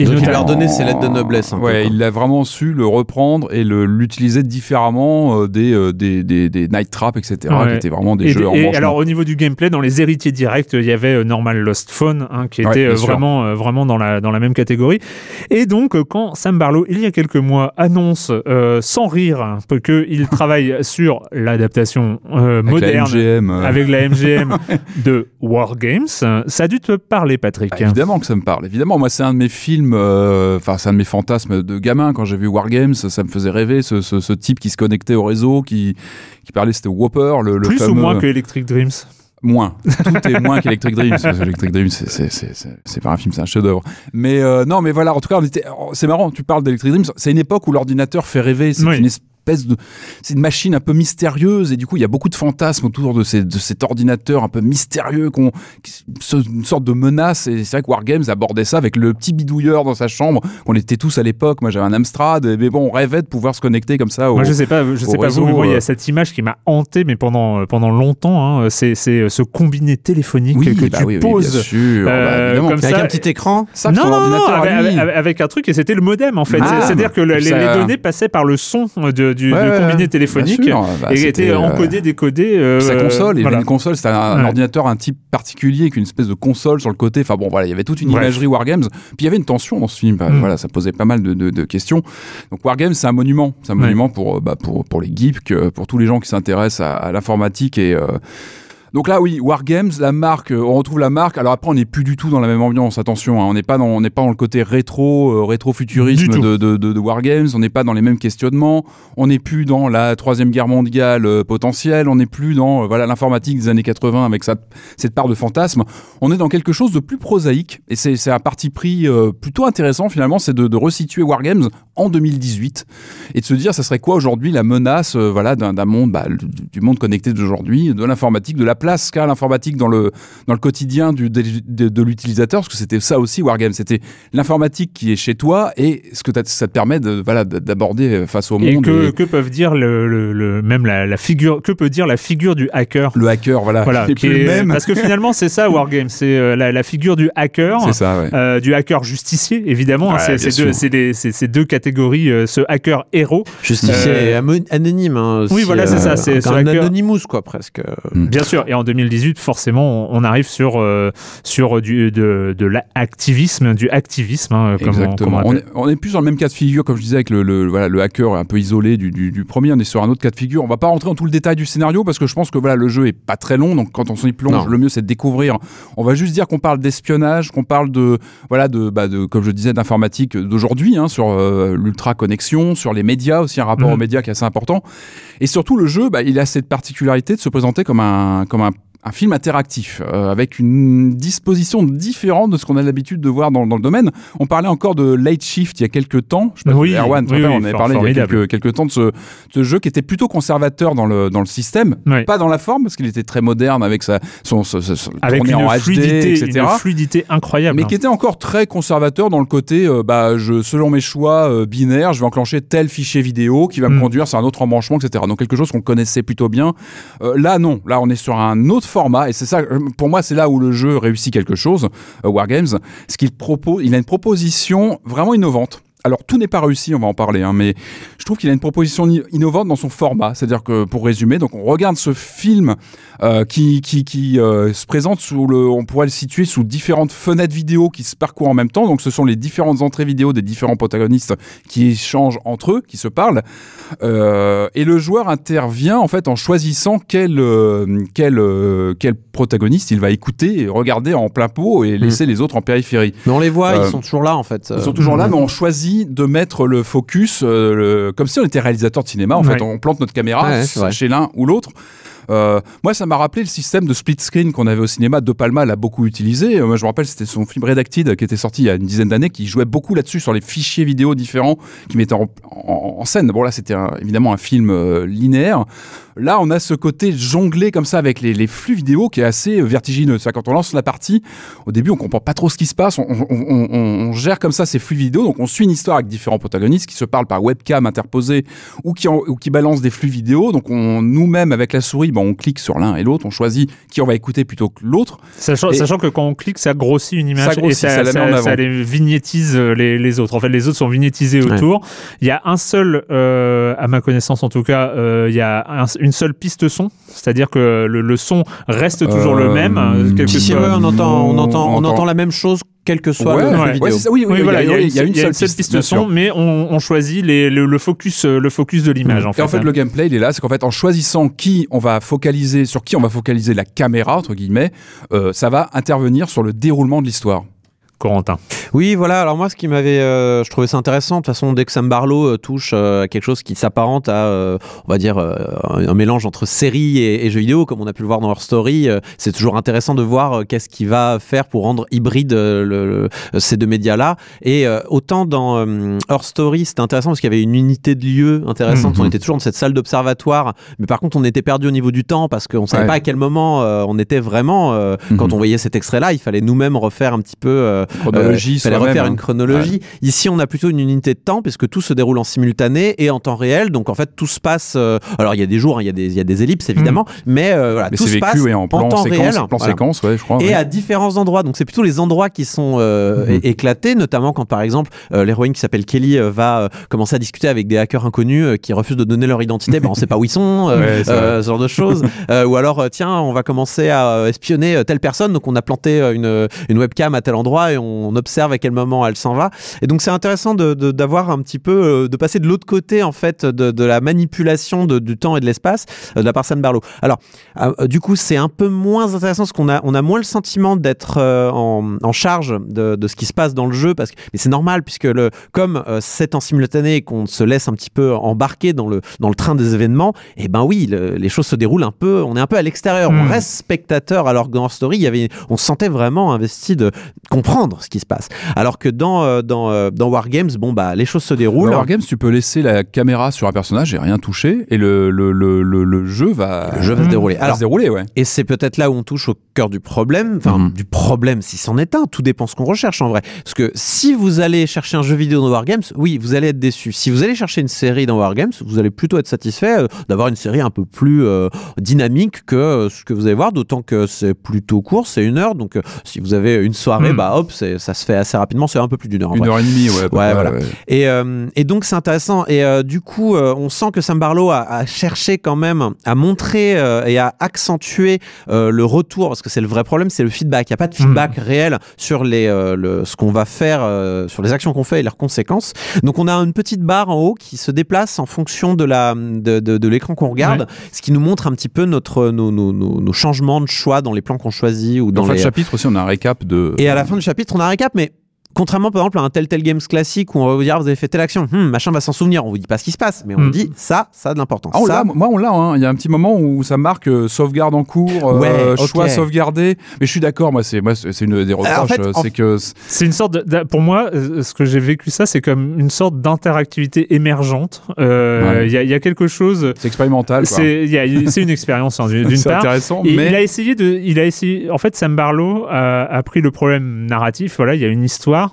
Et Donc il leur donnait ses lettres de noblesse. un peu, Ouais, il a vraiment su le reprendre et l'utiliser différemment euh, des, euh, des, des, des Night Trap, etc., Ouais. qui étaient vraiment des Et, jeux en et alors au niveau du gameplay, dans les héritiers directs, il y avait euh, Normal Lost Phone, hein, qui Ouais, était vraiment, euh, vraiment dans la dans la même catégorie. Et donc quand Sam Barlow, il y a quelques mois, annonce euh, sans rire hein, que il (laughs) travaille sur l'adaptation euh, Avec la moderne MGM, euh. avec la MGM (laughs) de Wargames, ça a dû te parler, Patrick. Bah, évidemment que ça me parle. Évidemment, moi, c'est un de mes films, euh, enfin, c'est un de mes fantasmes de gamin. Quand j'ai vu Wargames, ça, ça me faisait rêver. Ce, ce, ce type qui se connectait au réseau, qui, qui parlait, c'était Whopper, le, le Plus fameux. ou moins que Electric Dreams. Moins. Tout est moins qu'Electric Dream. Parce que Electric Dream, c'est- pas un film, c'est un chef-d'œuvre. Mais euh, non, mais voilà. En tout cas, oh, C'est marrant. Tu parles d'Electric Dream. C'est une époque où l'ordinateur fait rêver. C'est Oui. une espèce de. C'est une machine un peu mystérieuse et du coup, il y a beaucoup de fantasmes autour de, ces, de cet ordinateur un peu mystérieux, qu'on, une sorte de menace. Et c'est vrai que Wargames abordait ça avec le petit bidouilleur dans sa chambre. On était tous à l'époque. Moi, j'avais un Amstrad, mais bon, on rêvait de pouvoir se connecter comme ça. Au, Moi, je sais pas, je sais pas réseau, vous, mais moi, il y euh, a cette image qui m'a hanté, mais pendant, euh, pendant longtemps, hein, c'est, c'est euh, ce combiné téléphonique oui, que bah tu oui, oui, bien poses. sûr. bah, euh, comme Avec ça, un petit écran. Ça, non, non, non, ordinateur avec, un truc, et c'était le modem en fait. Ah, C'est- C'est-à-dire que le- les, ça- les données passaient par le son de- du, Ouais, combiné téléphonique sûr, bah, et étaient euh, encodés, décodés. euh, sa console, y voilà. avait une console, c'était un, Ouais. ordinateur, un type particulier avec une espèce de console sur le côté. Enfin bon, voilà, il y avait toute une Bref. imagerie Wargames. Puis il y avait une tension dans ce film. Bah, Mm. Voilà, ça posait pas mal de, de- de questions. Donc Wargames, c'est un monument. C'est un Ouais. monument pour, euh, bah, pour, pour les geeks, euh, pour tous les gens qui s'intéressent à, à l'informatique et. euh, donc là, oui, Wargames, la marque, euh, on retrouve la marque. Alors après, on n'est plus du tout dans la même ambiance. Attention, hein, on n'est pas dans, on pas dans le côté rétro, euh, rétro-futurisme de, de, de, de Wargames. On n'est pas dans les mêmes questionnements. On n'est plus dans la troisième guerre mondiale euh, potentielle. On n'est plus dans, euh, voilà, l'informatique des années 80 avec sa, cette part de fantasme. On est dans quelque chose de plus prosaïque. Et c'est, un parti pris euh, plutôt intéressant finalement, c'est de, resituer Wargames en 2018 et de se dire, ça serait quoi aujourd'hui la menace, voilà, d'un, monde, bah, du monde connecté d'aujourd'hui, de l'informatique, de la place qu'a l'informatique dans le dans le quotidien du, de, de- de l'utilisateur, parce que c'était ça aussi Wargame, c'était l'informatique qui est chez toi et ce que ça te permet de voilà d'aborder euh, face au Et monde. que, et que peuvent dire le, le- le- même la, la figure, que peut dire la figure du hacker? Le hacker, voilà, Voilà, (laughs) qui est qui plus le est- même. parce que finalement c'est ça Wargame, c'est euh, la, la figure du hacker. C'est ça, ouais. euh, du hacker justicier, évidemment. hein, Ouais, c'est deux, c'est deux catégories. euh, ce hacker héros, Justicier Euh, et anonyme. hein, aussi, oui, voilà, c'est ça, c'est ce un hacker. anonymous, quoi, presque. bien sûr. Et en 2018, forcément, on on arrive sur euh, sur du de, de l'activisme, du activisme, hein, comme on- comme Exactement. on On, appelle. est, plus dans le même cas de figure, comme je disais, avec le, le- voilà, le hacker un peu isolé du, du- du premier. On est sur un autre cas de figure. On va pas rentrer dans tout le détail du scénario parce que je pense que voilà, le jeu est pas très long. Donc quand on s'y plonge, Non. le mieux c'est de découvrir. On va juste dire qu'on parle d'espionnage, qu'on parle de voilà de, bah, de comme je disais d'informatique d'aujourd'hui, hein, sur euh, l'ultra connexion, sur les médias aussi un rapport Mhm. aux médias qui est assez important. Et surtout le jeu, bah, il a cette particularité de se présenter comme un comme un maar un film interactif euh, avec une disposition différente de ce qu'on a l'habitude de voir dans, dans le domaine. On parlait encore de Late Shift il y a quelques temps. Je sais pas, Oui, Erwan, oui, oui, on avait parlé il y a quelques, quelques temps de ce, ce jeu qui était plutôt conservateur dans le, dans le système. Pas dans la forme parce qu'il était très moderne avec sa, son, son, son- son- Avec tourné une en HD, fluidité, etc. une fluidité incroyable. Mais qui était encore très conservateur dans le côté, euh, bah, je, selon mes choix euh, binaires, je vais enclencher tel fichier vidéo qui va me Mm. conduire sur un autre embranchement, etc. Donc quelque chose qu'on connaissait plutôt bien. Là, non. Là, on est sur un autre Et c'est ça, euh, pour moi, c'est là où le jeu réussit quelque chose, euh, Wargames. Ce qu'il propose, il a une proposition vraiment innovante. Alors tout n'est pas réussi, on va en parler, hein, mais je trouve qu'il a une proposition innovante dans son format. C'est-à-dire que pour résumer, donc on regarde ce film euh, qui, qui, qui euh, se présente sous le, on pourrait le situer sous différentes fenêtres vidéo qui se parcourent en même temps. Donc ce sont les différentes entrées vidéo des différents protagonistes qui échangent entre eux, qui se parlent. Euh, et le joueur intervient en fait en choisissant quel quel quel protagoniste il va écouter et regarder en plein pot et laisser les autres en périphérie. Mais on les voit, ils sont toujours là, en fait. Ils sont toujours là, mais on choisit de mettre le focus euh, le- comme si on était réalisateur de cinéma. En Ouais. fait, on plante notre caméra Ouais, chez l'un ou l'autre. Euh, moi, ça m'a rappelé le système de split screen qu'on avait au cinéma. De Palma l'a beaucoup utilisé. Euh, moi, je me rappelle, c'était son film Redacted qui était sorti il y a une dizaine d'années, qui jouait beaucoup là-dessus sur les fichiers vidéo différents qui mettaient en, en- en scène. Bon, là, c'était évidemment un film euh, linéaire. Là, on a ce côté jonglé comme ça avec les, les flux vidéo qui est assez euh, vertigineux. C'est quand on lance la partie, au début, on comprend pas trop ce qui se passe. On, on- on- on- on gère comme ça ces flux vidéo. Donc, on suit une histoire avec différents protagonistes qui se parlent par webcam interposée ou qui, en- ou qui balancent des flux vidéo. Donc, on nous-mêmes avec la souris, bah, on clique sur l'un et l'autre, on choisit qui on va écouter plutôt que l'autre. Sachant, que quand on clique, ça grossit une image Ça grossit, et ça, ça la ça- ça les vignettise euh, les, les autres. En fait, les autres sont vignétisés Ouais. autour. Il y a un seul, euh, à ma connaissance en tout cas, euh, il y a un- une seule piste son, c'est-à-dire que le, le son reste toujours le Euh, même. euh, que Si, soit- on entend, on entend, on entend- entend la même chose, quel que soit Ouais, le ouais, vidéo. ça, oui, oui, Oui, voilà, il y a, il y a une seule piste, son, sûr. mais on, on choisit les, le, le focus, euh, le focus de l'image. En Et fait, en fait, hein. le gameplay, il est là, c'est qu'en fait, en choisissant qui on va focaliser, sur qui on va focaliser la caméra entre guillemets, euh, ça va intervenir sur le déroulement de l'histoire. Corentin. Oui, voilà. Alors moi, ce qui m'avait, euh, je trouvais ça intéressant. De toute façon, dès que Sam Barlow euh, touche euh, à quelque chose qui s'apparente à, on va dire, un, mélange entre série et, et jeux vidéo, comme on a pu le voir dans Her Story, c'est toujours intéressant de voir qu'est-ce qu'il va faire pour rendre hybride le- le- ces deux médias-là. Et autant dans Her Story, c'était intéressant parce qu'il y avait une unité de lieu intéressante. Mhm. On était toujours dans cette salle d'observatoire, mais par contre, on était perdu au niveau du temps parce qu'on savait Ouais. pas à quel moment on était vraiment. euh, Quand Mhm. on voyait cet extrait-là, il fallait nous-mêmes refaire un petit peu. Euh, Chronologie, il fallait refaire hein. une chronologie. Ici, on a plutôt une unité de temps puisque tout se déroule en simultané et en temps réel. Donc en fait, tout se passe. euh, alors il y a des jours, hein, il y, a des- il y a des ellipses évidemment, mais euh, voilà, Mais tout c'est se passe vécu et en plan temps séquence, réel. plan Voilà. séquence, ouais, je crois. Et ouais. à différents endroits. Donc c'est plutôt les endroits qui sont euh, é- éclatés, notamment quand par exemple euh, l'héroïne qui s'appelle Kelly euh, va euh, commencer à discuter avec des hackers inconnus euh, qui refusent de donner leur identité. ben, on sait pas où ils sont, euh, (laughs) euh, ce genre de choses. Euh, ou alors euh, tiens, on va commencer à euh, espionner euh, telle personne. Donc on a planté euh, une, une webcam à tel endroit et on observe à quel moment elle s'en va. Et donc c'est intéressant d'avoir un petit peu euh, de passer de l'autre côté en fait de, de la manipulation de- du temps et de l'espace euh, de la part de Sam Barlow. Alors euh, du coup, c'est un peu moins intéressant parce qu'on a, on a moins le sentiment d'être en, en charge de, de ce qui se passe dans le jeu. Parce que, mais c'est normal puisque le, comme c'est en simultané et qu'on se laisse un petit peu embarquer dans le, dans le train des événements, et ben oui, le- les choses se déroulent un peu. On est un peu à l'extérieur. On Mm. reste spectateur. Alors que dans Story, il y avait, on se sentait vraiment investi de comprendre ce qui se passe. Alors que dans, euh, dans, euh, dans Wargames, bon bah les choses se déroulent. Dans Wargames, tu peux laisser la caméra sur un personnage et rien toucher, et le, le, le, le, le jeu va, Le jeu va se dérouler. va Alors, se dérouler, ouais. Et c'est peut-être là où on touche au cœur du problème, enfin Mhm. du problème si c'en est un, tout dépend ce qu'on recherche en vrai. Parce que si vous allez chercher un jeu vidéo dans Wargames, oui, vous allez être déçu. Si vous allez chercher une série dans Wargames, vous allez plutôt être satisfait euh, d'avoir une série un peu plus euh, dynamique que ce que vous allez voir, d'autant que c'est plutôt court, c'est une heure, donc euh, si vous avez une soirée, Mhm. bah hop, ça se fait assez rapidement, c'est un peu plus d'une heure. en Une heure et demie, ouais. Et, euh, et donc c'est intéressant. Et euh, du coup, euh, on sent que Sam Barlow a, a cherché quand même à montrer et à accentuer le retour, parce que c'est le vrai problème, c'est le feedback. Il n'y a pas de feedback réel sur les, le, ce qu'on va faire, sur les actions qu'on fait et leurs conséquences. Donc on a une petite barre en haut qui se déplace en fonction de la de, de, de l'écran qu'on regarde, ce qui nous montre un petit peu notre nos, nos, nos, nos changements de choix dans les plans qu'on choisit ou Dans le les chapitre aussi, on a un récap de. et à la fin du chapitre, on a récap, mais contrairement par exemple à un Telltale Games classique où on va vous dire vous avez fait telle action, Hum, machin va s'en souvenir, on vous dit pas ce qui se passe, mais on Hmm. dit ça, ça a de l'importance. Ah, ça, moi on l'a, hein. il y a un petit moment où ça marque euh, sauvegarde en cours, euh, Ouais, choix sauvegardé, mais je suis d'accord, moi c'est, moi, c'est c'est une des reproches, fait, en- c'est que C'est une sorte de, de- pour moi, euh, ce que j'ai vécu ça, c'est comme une sorte d'interactivité émergente. Euh, Il Ouais. y, a, il y a quelque chose. c'est expérimental, quoi. C'est une expérience hein, d'une (laughs) C'est part. intéressant, Et mais il a essayé de, il a essayé. En fait, Sam Barlow a, a pris le problème narratif. Voilà, il y a une histoire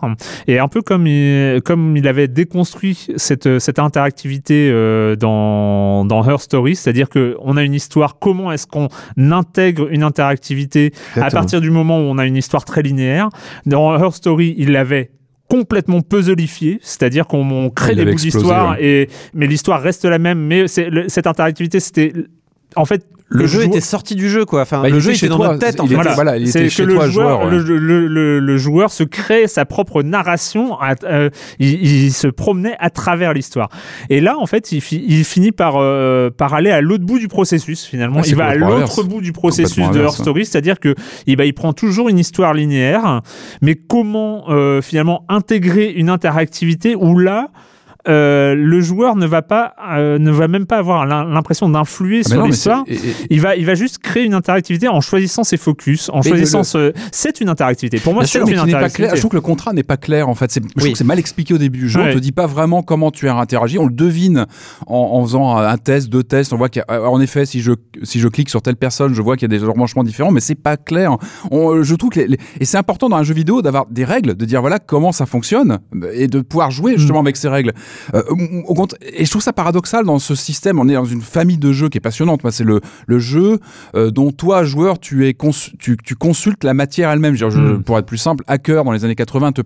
et un peu comme il, comme il avait déconstruit cette cette interactivité euh, dans dans Her Story, c'est-à-dire que on a une histoire. Comment est-ce qu'on intègre une interactivité à partir du moment où on a une histoire très linéaire? Dans Her Story, il l'avait complètement puzzleifié, c'est-à-dire qu'on on crée des bouts d'histoire ouais. et mais l'histoire reste la même. Mais le- cette interactivité, c'était en fait le jeu était sorti du jeu quoi. Enfin, Bah, le était jeu chez était dans toi, notre tête. En fait. était- voilà, il c'est était que le toi, joueur, joueur, ouais. le, le- le- le joueur se crée sa propre narration, à- euh, il, il se promenait à travers l'histoire. Et là, en fait, il, fi- il finit par, euh, par aller à l'autre bout du processus, finalement. Ah, il va à l'autre bout du processus de Her. Story, c'est-à-dire que il, bah, il prend toujours une histoire linéaire, mais comment euh, finalement intégrer une interactivité où là, euh, le joueur ne va pas, euh, ne va même pas avoir l'im- l'impression d'influer Ah, sur l'histoire. Il va, il va juste créer une interactivité en choisissant ses focus, en choisissant le- ce. C'est une interactivité. Pour moi, c'est une pas interactivité. Je trouve que le contrat n'est pas clair en fait. Je trouve que c'est mal expliqué au début du jeu. Ouais. On te dit pas vraiment comment tu as interagi. On le devine en, en faisant un test, deux tests. On voit qu'en effet, si je si je clique sur telle personne, je vois qu'il y a des embranchements différents, mais c'est pas clair. On- je trouve que les- les- et c'est important dans un jeu vidéo d'avoir des règles, de dire voilà comment ça fonctionne et de pouvoir jouer justement avec ces règles. Euh, au compte- et je trouve ça paradoxal dans ce système. On est dans une famille de jeux qui est passionnante. Moi, c'est le, le jeu euh, dont toi, joueur, tu, es cons- tu, tu consultes la matière elle-même. Je veux dire, je- Mm. Pour être plus simple, hacker dans les années 80 te,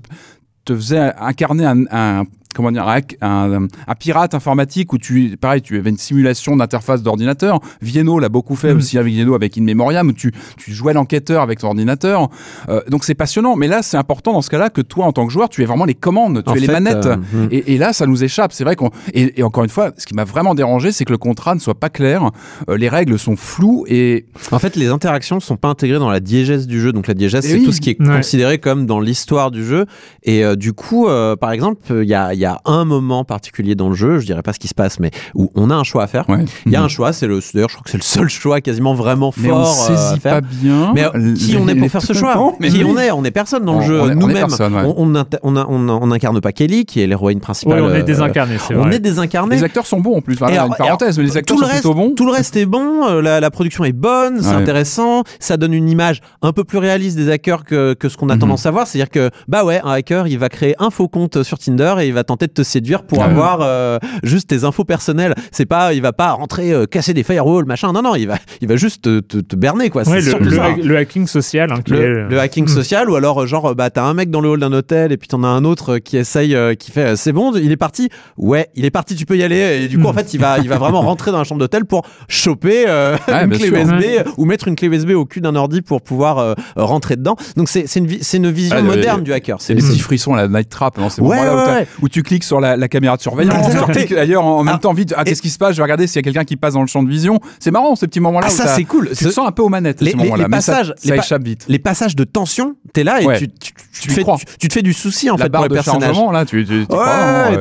te faisait incarner un, un- comment dire, un, un, un pirate informatique où tu, pareil, tu avais une simulation d'interface d'ordinateur. Vienno l'a beaucoup fait Mm. aussi avec Vienno, avec In Memoriam, où tu, tu jouais l'enquêteur avec ton ordinateur. Euh, donc c'est passionnant. Mais là, c'est important dans ce cas-là que toi, en tant que joueur, tu aies vraiment les commandes, tu En aies les manettes. euh, hmm. Et, et là, ça nous échappe. C'est vrai qu'on. Et, et encore une fois, ce qui m'a vraiment dérangé, c'est que le contrat ne soit pas clair. Euh, les règles sont floues et En fait, les interactions sont pas intégrées dans la diégèse du jeu. Donc la diégèse, Eh c'est oui. tout ce qui est Ouais. considéré comme dans l'histoire du jeu. Et euh, du coup, euh, par exemple, il y a, y a un moment particulier dans le jeu, je dirais pas ce qui se passe, mais où on a un choix à faire. ouais. Il y a un choix, c'est le, d'ailleurs, je crois que c'est le seul choix quasiment vraiment mais on fort euh, à faire. pas bien. Mais euh, qui on est pour faire ce choix? Non, mais Qui oui. on est? On est personne dans le On- jeu. on on est Nous-mêmes, ouais. on, on, inter- on, a- on, a- on incarne pas Kelly, qui est l'héroïne Ouais, principale. on est euh, désincarné, c'est On vrai. est désincarné. Les acteurs sont bons en plus. Voilà, Et une alors- parenthèse, mais les acteurs tout sont le reste, plutôt bons. Tout le reste est bon, euh, la, la production est bonne, c'est Ouais. intéressant, ça donne une image un peu plus réaliste des hackers que, que ce qu'on a Mhm. tendance à voir. C'est-à-dire que, bah ouais, un hacker, il va créer un faux compte sur Tinder et il va tenter de te séduire pour Ouais. avoir euh, juste tes infos personnelles. C'est pas, il va pas rentrer euh, casser des firewalls, machin. Non, non, il va, il va juste te, te, te berner, quoi. Ouais, c'est le, hacking social. hein, est- Le, hacking Mm. social ou alors euh, genre euh, bah t'as un mec dans le hall d'un hôtel et puis t'en as un autre euh, qui essaye euh, qui fait euh, c'est bon il est parti ouais il est parti tu peux y aller et du coup en fait il va il va vraiment (laughs) rentrer dans la chambre d'hôtel pour choper euh, Ouais, une clé sûr. USB Ouais. euh, ou mettre une clé USB au cul d'un ordi pour pouvoir euh, euh, rentrer dedans donc c'est c'est une vi- une vision Ah, moderne du hacker C'est les petits frissons à la Night Trap, non C'est Ouais, ouais, ouais. où tu cliques sur la, la caméra de surveillance. Ah, tu cliques D'ailleurs, en, en même Ah, temps, vite, ah, qu'est-ce qui se passe? Je vais regarder s'il y a quelqu'un qui passe dans le champ de vision. C'est marrant, ces petits moments-là. ah ça c'est cool Tu te sens un peu aux manettes les- ça- passages- ça, les échappe vite. les passages de tension t'es là et Ouais. tu, tu, tu fais, tu, te fais du souci en la fait pour barre les de personnages chargement, là, tu, tu, tu Ouais, hein,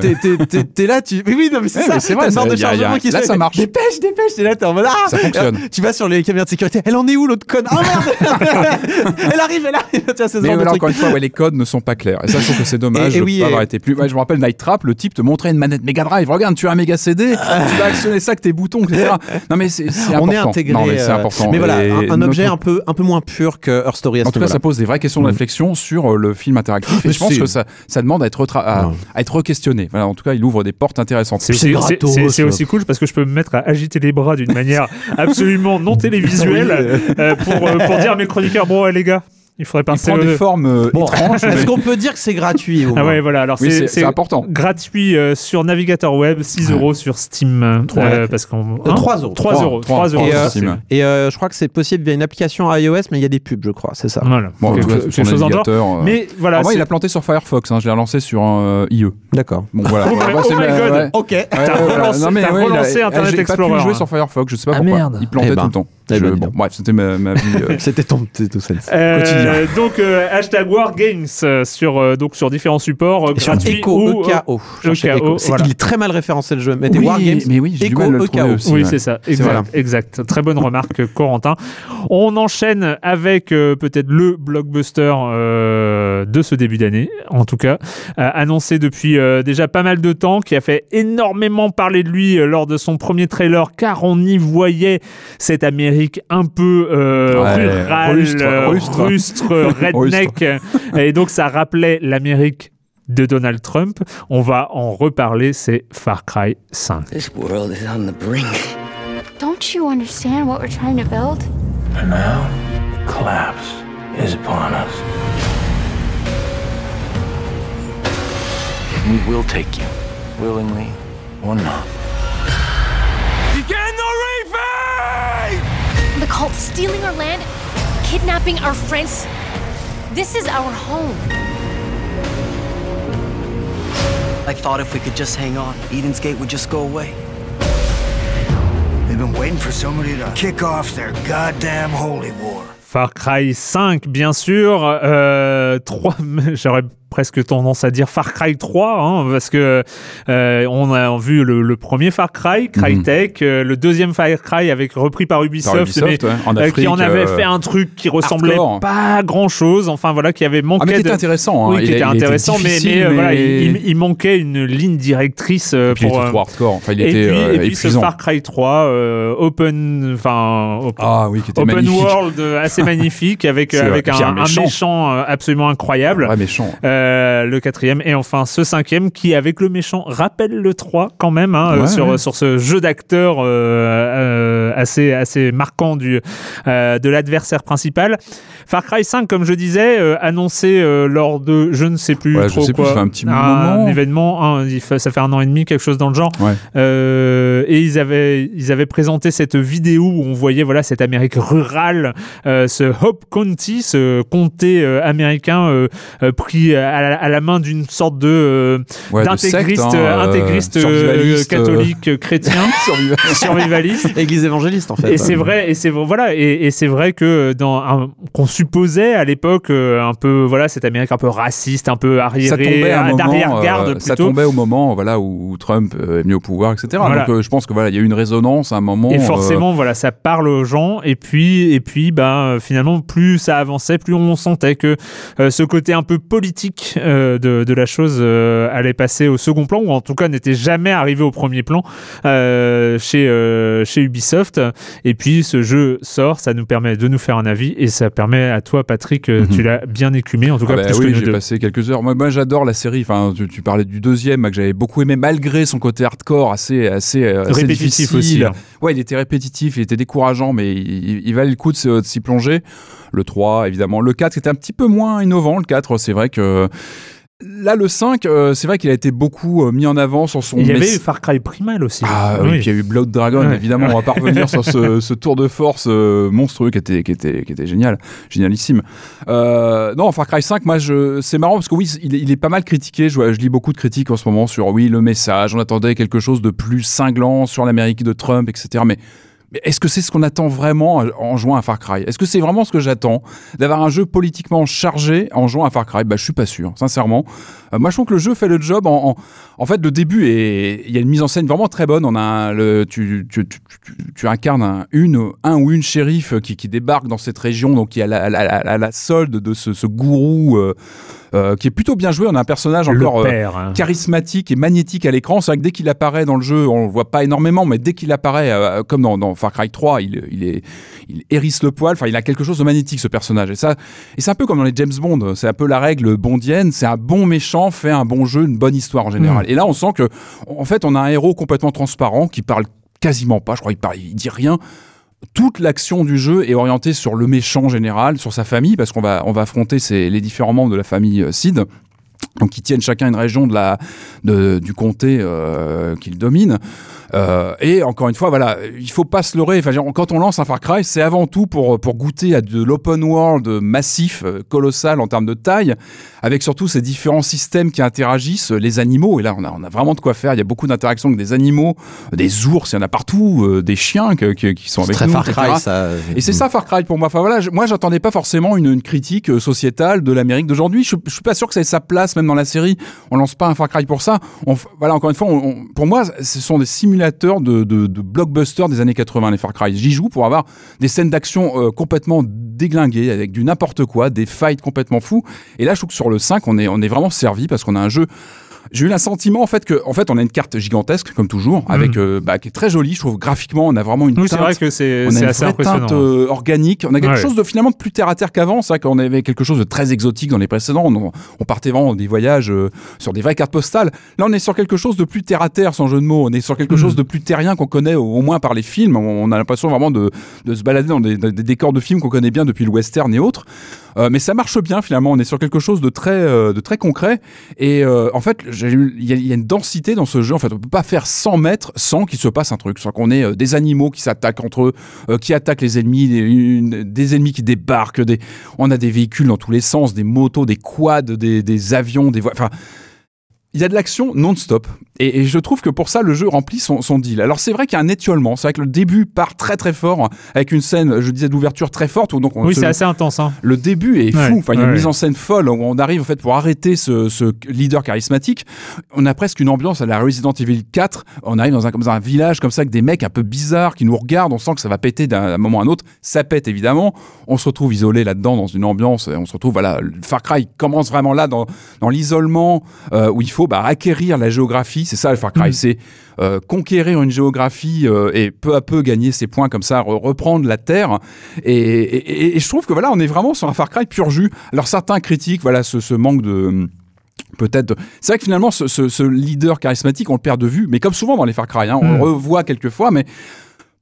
t'es- là, tu. Oui, non, mais c'est ça. c'est vrai, barre de chargement qui se là, fait, ça marche. Dépêche, dépêche. T'es là, t'es en mode ah. Ça fonctionne. Tu vas sur les caméras de sécurité. Elle en est où l'autre conne? Ah merde (laughs) Elle arrive, elle arrive. Mais encore une fois, les codes ne sont pas clairs. Et ça, je trouve que c'est dommage pas avoir été plus. Je me rappelle Night Trap, le type te montrait une manette Mega Drive. Regarde, tu as un méga CD, tu (laughs) vas actionner ça avec tes boutons, etc. Non, mais c'est c'est On est important. intégré. Non, mais c'est euh, important. Mais voilà, Et un, un notre- objet un peu, un peu moins pur que Her Story à En tout cas, ça pose des vraies questions de Mm. réflexion sur euh, le film interactif. Et je pense que ça, ça demande à être, retra- à, Ouais. à être questionné. Voilà, en tout cas, il ouvre des portes intéressantes. C'est ça. aussi cool parce que je peux me mettre à agiter les bras d'une manière absolument non (laughs) télévisuelle euh, pour, euh, pour dire à mes chroniqueurs bon ouais, les gars il faudrait Il pincer prend des formes euh, Bon, étranges. (laughs) Est-ce mais- qu'on peut dire que c'est gratuit au ah ouais voilà alors Oui, c'est important. gratuit euh, sur navigateur web 6 euros sur Steam euh, parce qu'on Euh, 3 euros. 3 euros 3 euros Et, sur euh, Steam. Et euh, je crois que c'est possible via une application iOS, mais il y a des pubs, je crois, c'est ça. voilà Bon, en tout quelque sur chose en dehors euh, mais voilà alors moi, il a planté sur Firefox. Hein, je l'ai relancé sur un euh, IE. D'accord. Bon, voilà. Oh my- God. Ok. T'as relancé- il Internet j'ai Explorer, pas pu jouer hein. sur Firefox, je sais pas Ah, pourquoi. Il plantait Eh ben. tout le temps. Je- ben, bon, donc. bref, c'était ma, ma vie. euh, (laughs) C'était ton, tout ça. Euh, quotidien. donc euh, hashtag Wargames euh, sur euh, donc sur différents supports euh, Et sur gratuits Echo, ou, EKO. EKO, Echo. C'est- voilà. Il est très mal référencé le jeu. Mettez Oui, Wargames. mais oui, j'ai du Echo, mal le EKO. aussi. Oui, ouais. c'est ça. Exact, voilà. exact. Très bonne remarque, Corentin. On enchaîne avec euh, peut-être le blockbuster euh, de ce début d'année, en tout cas, euh, annoncé depuis euh, déjà pas mal de temps, qui a fait énormément parler de lui euh, lors de son premier trailer, car on y voyait cette Amérique un peu euh, Ouais, rurale, rustre, euh, rustre. rustre, (laughs) redneck, et donc ça rappelait l'Amérique de Donald Trump. On va en reparler, c'est Far Cry 5. This world is on the brink. Don't you understand what we're trying to build? And now, collapse is upon us. We will take you, willingly or not. The cult stealing our land, kidnapping our friends. This is our home. I thought if we could just hang on, Eden's Gate would just go away. They've been waiting for somebody to kick off their goddamn holy war. Far Cry 5, bien sûr. Euh, 3, (laughs) j'aurais presque tendance à dire Far Cry 3, hein, parce que euh, on a vu le, le premier Far Cry, Crytek, euh, le deuxième Far Cry avec repris par Ubisoft, Par Ubisoft, mais, ouais, en euh, qui en avait euh, fait un truc qui ressemblait hardcore. pas à grand chose, enfin voilà, qui avait manqué Ah, mais qui de... était intéressant. hein. Oui, qui Il était a- intéressant, mais, mais, euh, voilà, il, il manquait une ligne directrice euh, Et puis, il pour. était trop hardcore. Enfin, il et était puis, euh, et puis ce. Far Cry 3, euh, open, enfin, open, Ah oui, qui était Open world assez (laughs) magnifique avec, avec un, un un méchant, absolument incroyable. Ouais, méchant. Euh, Euh, le quatrième et enfin ce cinquième qui avec le méchant rappelle le 3 quand même hein, euh, sur ouais. sur ce jeu d'acteurs euh, assez assez marquant du de l'adversaire principal. Far Cry 5 comme je disais annoncé lors de je ne sais plus Ouais, je sais quoi un petit un moment. événement hein, ça fait un an et demi quelque chose dans le genre et ils avaient ils avaient présenté cette vidéo où on voyait voilà cette Amérique rurale, ce Hope County, ce comté américain pris à la, à la main d'une sorte de euh, Ouais, d'intégriste hein, euh, euh, intégriste survivaliste, catholique euh, chrétien (laughs) survivaliste. (laughs) Église évangéliste en fait. Et c'est vrai, et c'est voilà, et, et c'est vrai que dans qu'on supposait à l'époque euh, un peu voilà cette Amérique un peu raciste, un peu arriérée, d'arrière-garde euh, ça tombait au moment voilà où, Trump euh, est mis au pouvoir etc Voilà. donc euh, je pense que voilà il y a eu une résonance à un moment Et euh, forcément, voilà, ça parle aux gens. Et puis, et puis, ben, finalement, plus ça avançait, plus on sentait que euh, ce côté un peu politique euh, de, de la chose euh, allait passer au second plan, ou en tout cas n'était jamais arrivé au premier plan euh, chez chez Ubisoft. Et puis, ce jeu sort, ça nous permet de nous faire un avis, et ça permet à toi, Patrick, euh, Mhm. tu l'as bien écumé, en tout cas Ah bah plus oui, que nous j'ai passé quelques heures. Moi, moi j'adore la série. Enfin, tu, tu parlais du deuxième que j'avais beaucoup aimé malgré son côté hardcore assez assez, assez Répétitif difficile. aussi. hein. Ouais, il était répétitif, il était décourageant, mais il, il valait le coup de s'y plonger. Le 3, évidemment. Le 4, c'était un petit peu moins innovant. Le 4, c'est vrai que. Là, le 5, euh, c'est vrai qu'il a été beaucoup euh, mis en avant sur son. Il y avait eu Far Cry Primal aussi. Ah oui, puis il y a eu Blood Dragon, Ouais. évidemment. On va pas revenir sur ce, ce tour de force euh, monstrueux qui était, qui était, qui était génial, génialissime. Non, Far Cry 5, moi, je, c'est marrant parce que oui, il, est- il est pas mal critiqué. Je, je lis beaucoup de critiques en ce moment sur oui, le message. On attendait quelque chose de plus cinglant sur l'Amérique de Trump, etc. Mais mais est-ce que c'est ce qu'on attend vraiment en jouant à Far Cry? Est-ce que c'est vraiment ce que j'attends D'avoir un jeu politiquement chargé en jouant à Far Cry? Bah, Je suis pas sûr, sincèrement. Euh, moi, je trouve que le jeu fait le job. En, fait, le début, est, il y a une mise en scène vraiment très bonne. On a tu, incarnes un, une, un ou une shérif qui, qui débarque dans cette région, donc qui a la, la, solde de ce, gourou euh, euh, qui est plutôt bien joué. On a un personnage encore euh, père, hein. charismatique et magnétique à l'écran. C'est vrai que dès qu'il apparaît dans le jeu, on le voit pas énormément, mais dès qu'il apparaît, euh, comme dans, dans Far Cry 3, il, il, est, il hérisse le poil. Enfin, il a quelque chose de magnétique, ce personnage. Et ça, et c'est un peu comme dans les James Bond. C'est un peu la règle bondienne. C'est un bon méchant fait un bon jeu, une bonne histoire en général. Et là, on sent que, en fait, on a un héros complètement transparent qui parle quasiment pas. Je crois qu'il parle, il dit rien toute l'action du jeu est orientée sur le méchant général, sur sa famille, parce qu'on va, on va affronter les différents membres de la famille euh, Sid. Qui tiennent chacun une région du comté euh, qu'ils dominent. Euh, et encore une fois, voilà, il faut pas se leurrer. Enfin, quand on lance un Far Cry, c'est avant tout pour, pour goûter à de l'open world massif, euh, colossal en termes de taille, avec surtout ces différents systèmes qui interagissent, euh, les animaux. Et là, on a, on a vraiment de quoi faire. Il y a beaucoup d'interactions avec des animaux, des ours, il y en a partout, euh, des chiens que- que- qui sont C'est avec très nous. Far. Cry, ça. Et c'est ça Far Cry pour moi. Enfin voilà, je- moi j'attendais pas forcément une, une critique sociétale de l'Amérique d'aujourd'hui. Je, je suis pas sûr que ça ait sa place même dans la série. On lance pas un Far Cry pour ça. On, voilà encore une fois, on- on- pour moi, ce sont des de, blockbusters des années 80 les Far Cry. J'y joue pour avoir des scènes d'action euh, complètement déglinguées avec du n'importe quoi, des fights complètement fous. Et là, je trouve que sur le 5, on est on est vraiment servi parce qu'on a un jeu j'ai eu l'assentiment en fait que en fait on a une carte gigantesque comme toujours avec euh, bah, qui est très jolie je trouve graphiquement on a vraiment une Oui, c'est teinte vrai que c'est on a une assez vraie impressionnant. teinte euh, organique. On a quelque Ouais. chose de finalement de plus terre à terre qu'avant. C'est vrai qu'on avait quelque chose de très exotique dans les précédents. On, on partait vraiment des voyages euh, sur des vraies cartes postales. Là, on est sur quelque chose de plus terre à terre, sans jeu de mots. On est sur quelque Mhm. chose de plus terrien qu'on connaît au, au moins par les films. On, on a l'impression vraiment de, de se balader dans des, des- décors de films qu'on connaît bien depuis le western et autres. Mais ça marche bien finalement. On est sur quelque chose de très, de très concret. Et en fait, il y, a- une densité dans ce jeu. En fait, on peut pas faire 100 mètres sans qu'il se passe un truc. Sans qu'on ait euh, des animaux qui s'attaquent entre eux, euh, qui attaquent les ennemis, des, ennemis qui débarquent. On a des véhicules dans tous les sens, des motos, des quads, des, avions, des. Enfin, il y a de l'action non-stop. Et, et je trouve que pour ça, le jeu remplit son, son deal. Alors c'est vrai qu'il y a un étiolement. C'est vrai que le début part très très fort, avec une scène, je disais, d'ouverture très forte. Où donc on Oui, c'est assez intense. Hein. le début est fou. Enfin, il y a une ouais. mise en scène folle où on arrive en fait pour arrêter ce, ce leader charismatique. On a presque une ambiance à la Resident Evil 4. On arrive dans un, comme dans un village comme ça avec des mecs un peu bizarres qui nous regardent. On sent que ça va péter d'un moment à un autre. Ça pète évidemment. On se retrouve isolé là-dedans dans une ambiance. et On se retrouve voilà, Far Cry commence vraiment là dans, dans l'isolement euh, où il faut bah, acquérir la géographie. C'est ça le Far Cry. Mm. C'est euh, conquérir une géographie euh, et peu à peu gagner ses points comme ça, re- reprendre la terre. Et, et- et- et je trouve que voilà, on est vraiment sur un Far Cry pur jus. Alors certains critiquent voilà ce, ce manque de peut-être. C'est vrai que finalement, ce, ce- ce leader charismatique, on le perd de vue, mais comme souvent dans les Far Cry, hein, on Mm. le revoit quelques fois, mais.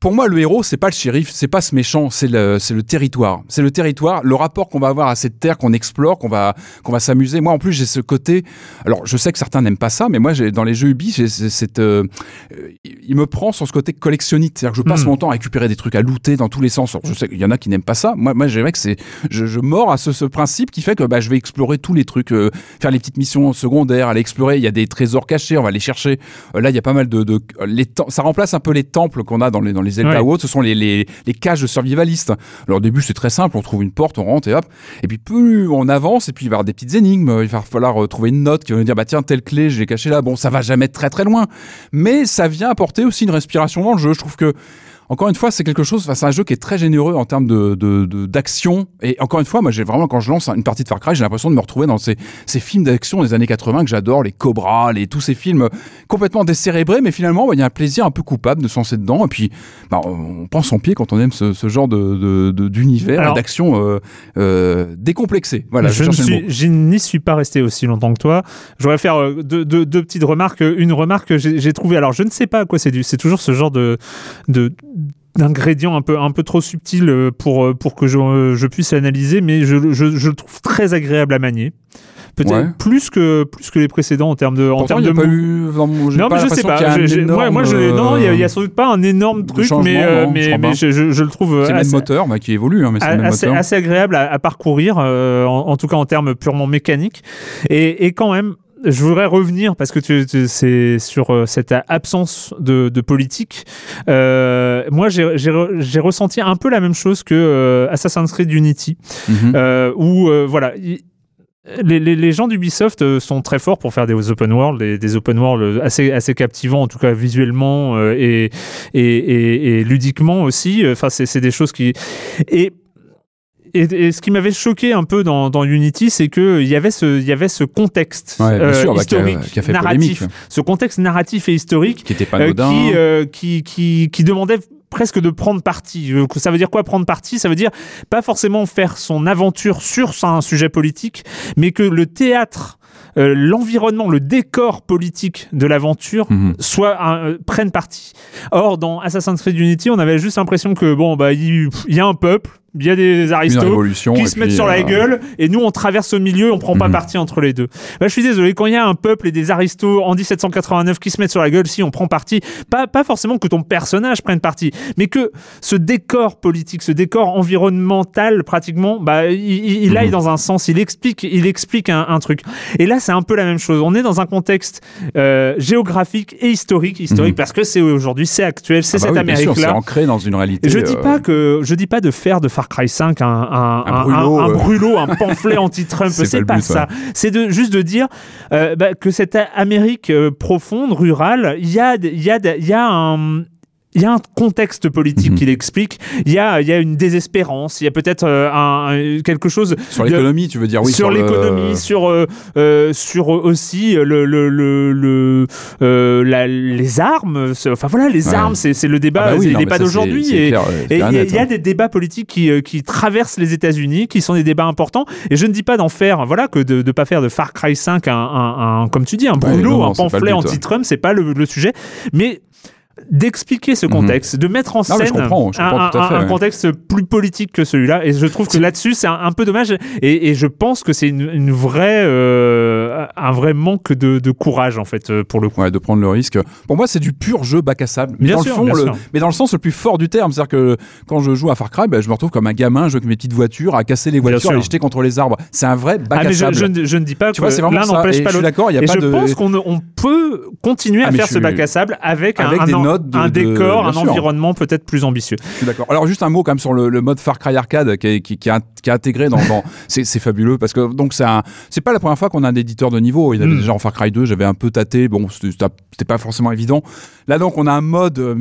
Pour moi, le héros, c'est pas le shérif, c'est pas ce méchant, c'est le, c'est le territoire. C'est le territoire, le rapport qu'on va avoir à cette terre qu'on explore, qu'on va, qu'on va s'amuser. Moi, en plus, j'ai ce côté. Alors, je sais que certains n'aiment pas ça, mais moi, j'ai, dans les jeux Ubi, j'ai cette, euh, euh, il me prend sur ce côté collectionniste. C'est-à-dire que je passe Mm. mon temps à récupérer des trucs, à looter dans tous les sens. Alors, je sais qu'il y en a qui n'aiment pas ça. Moi, moi, j'aimerais que c'est, je, je mords à ce, ce principe qui fait que bah, je vais explorer tous les trucs, euh, faire les petites missions secondaires, aller explorer. Il y a des trésors cachés, on va les chercher. Euh, là, il y a pas mal de, de les tem- ça remplace un peu les temples qu'on a dans les dans les Zelda Ouais. ou autres. Ce sont les, les, les cages de survivalistes. Alors au début, c'est très simple. On trouve une porte, on rentre et hop. Et puis plus on avance, et puis il va y avoir des petites énigmes. Il va falloir euh, trouver une note qui va nous dire bah tiens telle clé, je l'ai cachée là. Bon, ça va jamais être très très loin, mais ça vient apporter aussi une respiration dans le jeu. Je trouve que encore une fois, c'est quelque chose, enfin, c'est un jeu qui est très généreux en termes de, de, de- d'action. Et encore une fois, moi, j'ai vraiment, quand je lance une partie de Far Cry, j'ai l'impression de me retrouver dans ces, ces films d'action des années 80 que j'adore, les Cobra, les, tous ces films complètement décérébrés, mais finalement, bah, il y a un plaisir un peu coupable de se lancer dedans. Et puis, bah, on prend son pied quand on aime ce, ce genre de, d'univers Alors- et d'action euh, euh, décomplexé. Voilà, je, suis, je n'y suis pas resté aussi longtemps que toi. Je voudrais faire euh, deux, deux- deux petites remarques. Une remarque que j'ai j'ai trouvée. Alors, je ne sais pas à quoi c'est dû. C'est toujours ce genre de. de d'ingrédients un peu un peu trop subtil euh, pour euh, pour que je, euh, je puisse l'analyser mais je, je, je le trouve très agréable à manier peut-être Ouais. plus que plus que les précédents en termes de en termes il de pas eu. non, mais je sais pas. y a j'ai- moi, je, non, il y, a- il y a sans doute pas un énorme truc, mais, euh, non, mais, mais je, le trouve C'est le même moteur bah, qui évolue, hein, mais c'est le même assez, agréable à, à parcourir, euh, en, en tout cas en termes purement mécaniques. Et, et quand même, je voudrais revenir parce que tu, tu- c'est sur euh, cette absence de, de politique. Euh, moi, j'ai j'ai j'ai ressenti un peu la même chose que euh, Assassin's Creed Unity, Mhm. euh, où euh, voilà. il- les, les, les gens d'Ubisoft euh, sont très forts pour faire des open world, des, des open world assez, assez captivants, en tout cas visuellement et, et, et, et ludiquement aussi. Enfin, c'est c'est des choses qui. Et et, et ce qui m'avait choqué un peu dans, dans Unity, c'est que il y avait ce, il y avait ce contexte Ouais, euh, sûr, bah, qui a- historique, qui a fait narratif, polémique. ce contexte narratif et historique qui était pas euh, qui, euh, qui, qui, qui demandait presque de prendre parti. Euh, Ça veut dire quoi prendre parti? Ça veut dire pas forcément faire son aventure sur un sujet politique, mais que le théâtre, euh, l'environnement, le décor politique de l'aventure Mhm. soit euh, prenne parti. Or, dans Assassin's Creed Unity, on avait juste l'impression que bon, bah, il il y, a un peuple, il y a des aristos qui se mettent puis, sur la euh, gueule et nous on traverse au milieu on prend pas Mhm. parti entre les deux bah, je suis désolé quand il y a un peuple et des aristos en 1789 qui se mettent sur la gueule si on prend parti pas, pas forcément que ton personnage prenne parti mais que ce décor politique ce décor environnemental pratiquement bah il, il- il aille Mhm. dans un sens il explique il explique un, un truc et là c'est un peu la même chose on est dans un contexte euh, géographique et historique historique Mhm. parce que c'est aujourd'hui c'est actuel c'est ah bah cette oui, bien sûr, Amérique C'est ancré dans une réalité. je dis euh, pas que je dis pas de faire de Far Cry 5 un un, un, brûlot, un- un euh. brûlot, un (laughs) pamphlet anti-Trump, C'est pas but, ça. C'est de juste de dire euh, bah, que cette Amérique euh, profonde, rurale, il y a il y a il y a un il y a un contexte politique Mhm. qui l'explique. Il y a, il y a une désespérance. Il y a peut-être euh, un, un- quelque chose Sur l'économie, tu veux dire oui. sur le- l'économie, sur euh, euh, sur aussi le le le, le euh, la- les armes. Enfin voilà, les Ouais. armes, c'est c'est le débat, Ah bah oui, débats ça, c'est- d'aujourd'hui. Et, et il y, a- il y hein. des débats politiques qui, euh, qui traversent les États-Unis, qui sont des débats importants. Et je ne dis pas d'en faire, voilà, que de ne pas faire de Far Cry 5 un, un- un- comme tu dis, un brûlot, non, un pas le pamphlet anti-Trump, c'est pas le, le sujet. Mais d'expliquer ce contexte, de mettre en Mhm. Non, scène je comprends, je un, comprends tout à un- fait, un ouais. contexte plus politique que celui-là. Et je trouve que là-dessus, c'est un, un peu dommage. Et, et je pense que c'est une, une vraie, euh, un vrai manque de, de courage, en fait, euh, pour le coup. Ouais, de prendre le risque. Pour moi, c'est du pur jeu bac à sable. Mais Bien dans sûr, le fond, bien le- sûr. mais dans le sens le plus fort du terme. C'est-à-dire que quand je joue à Far Cry, ben, je me retrouve comme un gamin, je joue avec mes petites voitures, à casser les Bien voitures, à les jeter contre les arbres. C'est un vrai bac Ah, à je, sable. je je ne dis pas Tu que vois, c'est vraiment l'un ça. n'empêche pas je suis d'accord, il y a Et pas je de. pense qu'on on peut continuer Ah, à mais faire ce bac à sable avec, un- Avec un, des notes de- un décor, un environnement peut-être plus ambitieux. Je suis d'accord. Alors juste un mot quand même sur le, le mode Far Cry Arcade qui est, qui, qui qui intégré dans, dans- c'est, c'est fabuleux parce que donc c'est pas la première fois qu'on a un éditeur de niveau. Il y avait Mm. déjà en Far Cry 2, j'avais un peu tâté, bon c'était, pas forcément évident. Là donc on a un mode euh,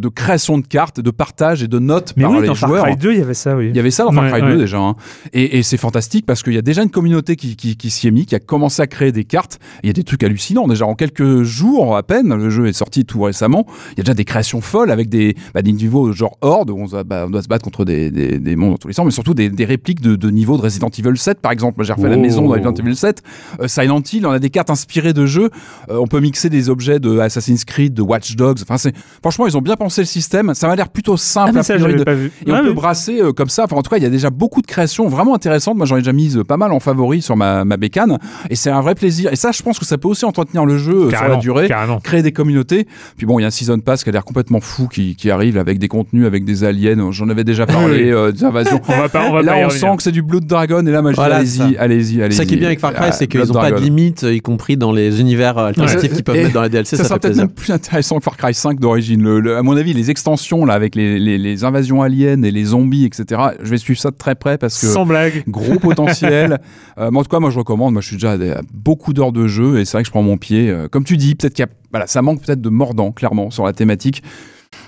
de création de cartes, de partage et de notes Mais par oui, les dans Far. Cry 2, il y avait ça, oui. Il y avait ça dans Far Cry ouais. 2 déjà. hein. Et, et c'est fantastique parce qu'il y a déjà une communauté qui, qui, qui s'y est mis, qui a commencé à créer des cartes. Il y a des trucs hallucinants. Déjà en quelques jours à peine, le jeu est sorti tout récemment. Il y a déjà des créations folles avec des, bah, des niveaux genre Horde où on, doit- bah, on doit se battre contre des, des, des monstres dans tous les sens, mais surtout des, des répliques de, de niveaux de Resident Evil 7 par exemple. J'ai refait la maison dans Resident Evil 7. Euh, ça Silent Hill, on a des cartes inspirées de jeux. Euh, on peut mixer des objets de Assassin's Creed, de Watch Dogs. Enfin, c'est franchement, ils ont bien pensé le système. Ça m'a l'air plutôt simple. Ah, ça, de- pas vu. Et on peut brasser euh, comme ça. Enfin, en tout cas, il y a déjà beaucoup de créations vraiment intéressantes. Moi, j'en ai déjà mis euh, pas mal en favori sur ma, ma bécane. Et c'est un vrai plaisir. Et ça, je pense que ça peut aussi entretenir le jeu euh, sur la Carrément, durée carrément. créer des communautés. Puis bon, il y a un season pass qui a l'air complètement fou qui, qui arrive avec des contenus, avec des aliens. J'en avais déjà parlé, Oui. euh, des invasions. (laughs) On va pas, on va Et là, pas y on revenir. sent que c'est du Blood Dragon. Et là, moi, je dis, Voilà, allez-y, allez-y, allez-y. Ça qui est bien avec Far Cry, Ah, c'est qu'ils n'ont pas de Dragon. limite, y compris dans les univers alternatifs Ouais. qu'ils peuvent Et mettre dans les DLC. Ça, Ça, peut-être même plus intéressant que Far Cry 5 d'origine. Le- le- à mon avis, les extensions là avec les, les, les invasions aliens et les zombies, etc. Je vais suivre ça de très près parce que Sans blague. (laughs) gros potentiel. Euh, mais en tout cas, moi je recommande. Moi, je suis déjà à des- à beaucoup d'heures de jeu et c'est vrai que je prends mon pied. Euh, comme tu dis, peut-être qu'il y a, voilà, ça manque peut-être de mordant, clairement, sur la thématique.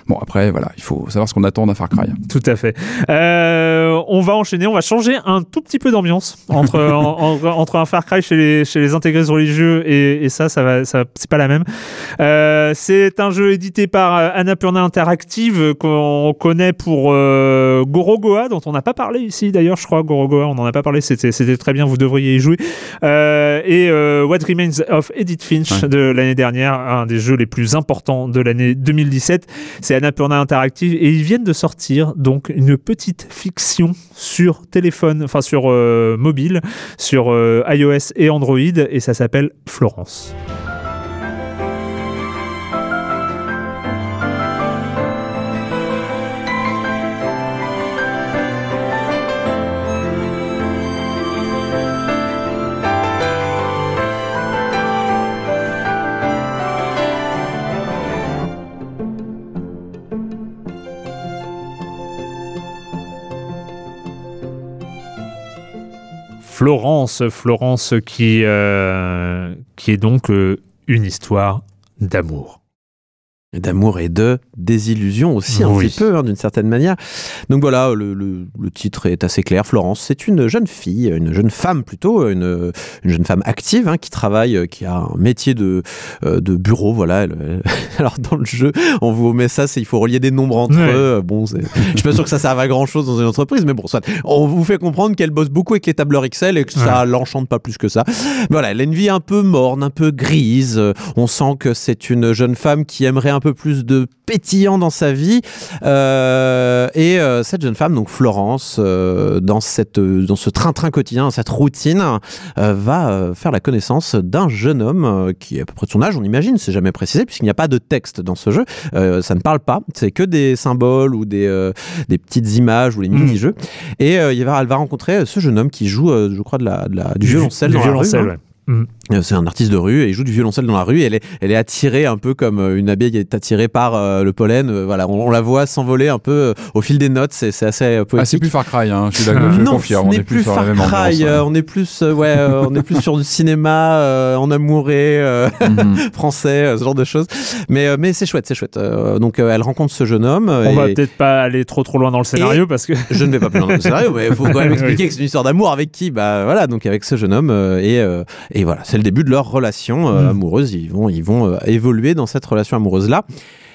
Bon, après, voilà, il faut savoir ce qu'on attend d'un Far Cry. Tout à fait. Euh, on va enchaîner, on va changer un tout petit peu d'ambiance entre, (laughs) en- en- entre un Far Cry chez les, chez les intégrés religieux et, et ça, ça va, ça, c'est pas la même. Euh, c'est un jeu édité par euh, Annapurna Interactive euh, qu'on connaît pour euh, Gorogoa, dont on n'a pas parlé ici d'ailleurs, je crois. Gorogoa, on n'en a pas parlé, c'était, c'était très bien, vous devriez y jouer. Euh, et What Remains of Edith Finch Ouais. de l'année dernière, un des jeux les plus importants de l'année 2017. C'est Annapurna Interactive et ils viennent de sortir donc une petite fiction sur téléphone, enfin sur euh, mobile, sur euh, iOS et Android et ça s'appelle Florence. Florence, Florence qui, euh, qui est donc euh, une histoire d'amour. D'amour et de désillusion aussi un petit peu hein, d'une certaine manière. Donc voilà, le, le- le titre est assez clair. Florence, c'est une jeune fille, une jeune femme plutôt, une, une jeune femme active hein, qui travaille, euh, qui a un métier de, euh, de bureau. Voilà. Elle- (laughs) alors dans le jeu, on vous met ça, c'est il faut relier des nombres entre Ouais. eux. Bon, je suis pas sûr que ça serve à grand chose dans une entreprise, mais bon, soit. On vous fait comprendre qu'elle bosse beaucoup avec les tableurs Excel et que ça l'enchante pas plus que ça. Voilà, elle a une vie un peu morne, un peu grise. On sent que c'est une jeune femme qui aimerait un peu plus de pétillant dans sa vie. Euh, et euh, cette jeune femme, donc Florence, euh, dans, cette, dans ce train-train quotidien, cette routine, va faire la connaissance d'un jeune homme qui est à peu près de son âge, on imagine, c'est jamais précisé, puisqu'il n'y a pas de texte dans ce jeu. Ça ne parle pas, c'est que des symboles ou des, des petites images ou les Mm. mini-jeux. Et il va, elle va rencontrer ce jeune homme qui joue, je crois, de la, de la- du, violoncelle du dans la rue, violoncelle, hein. ouais. Euh, C'est un artiste de rue et il joue du violoncelle dans la rue. Et elle est, elle est attirée un peu comme euh, une abeille qui est attirée par euh, le pollen. Euh, voilà, on, on la voit s'envoler un peu euh, au fil des notes. C'est c'est assez euh, Ah, c'est poétique. plus Far Cry, hein, je suis d'accord, je non, confirme. ce on n'est est plus sur Far Cry. ambiance, euh, hein. on est plus, euh, ouais, euh, on est plus sur du cinéma euh, en amouré euh, Mhm. (laughs) français, euh, ce genre de choses. Mais, euh, mais c'est chouette, c'est chouette. Euh, donc euh, elle rencontre ce jeune homme. On et va peut-être pas aller trop trop loin dans le scénario parce que je ne vais pas plus loin dans le scénario, mais il faut quand (laughs) même Oui. expliquer que c'est une histoire d'amour avec qui Bah voilà, donc avec ce jeune homme euh, et euh, et voilà, c'est le début de leur relation euh, Mm. amoureuse. Ils vont ils vont euh, évoluer dans cette relation amoureuse là.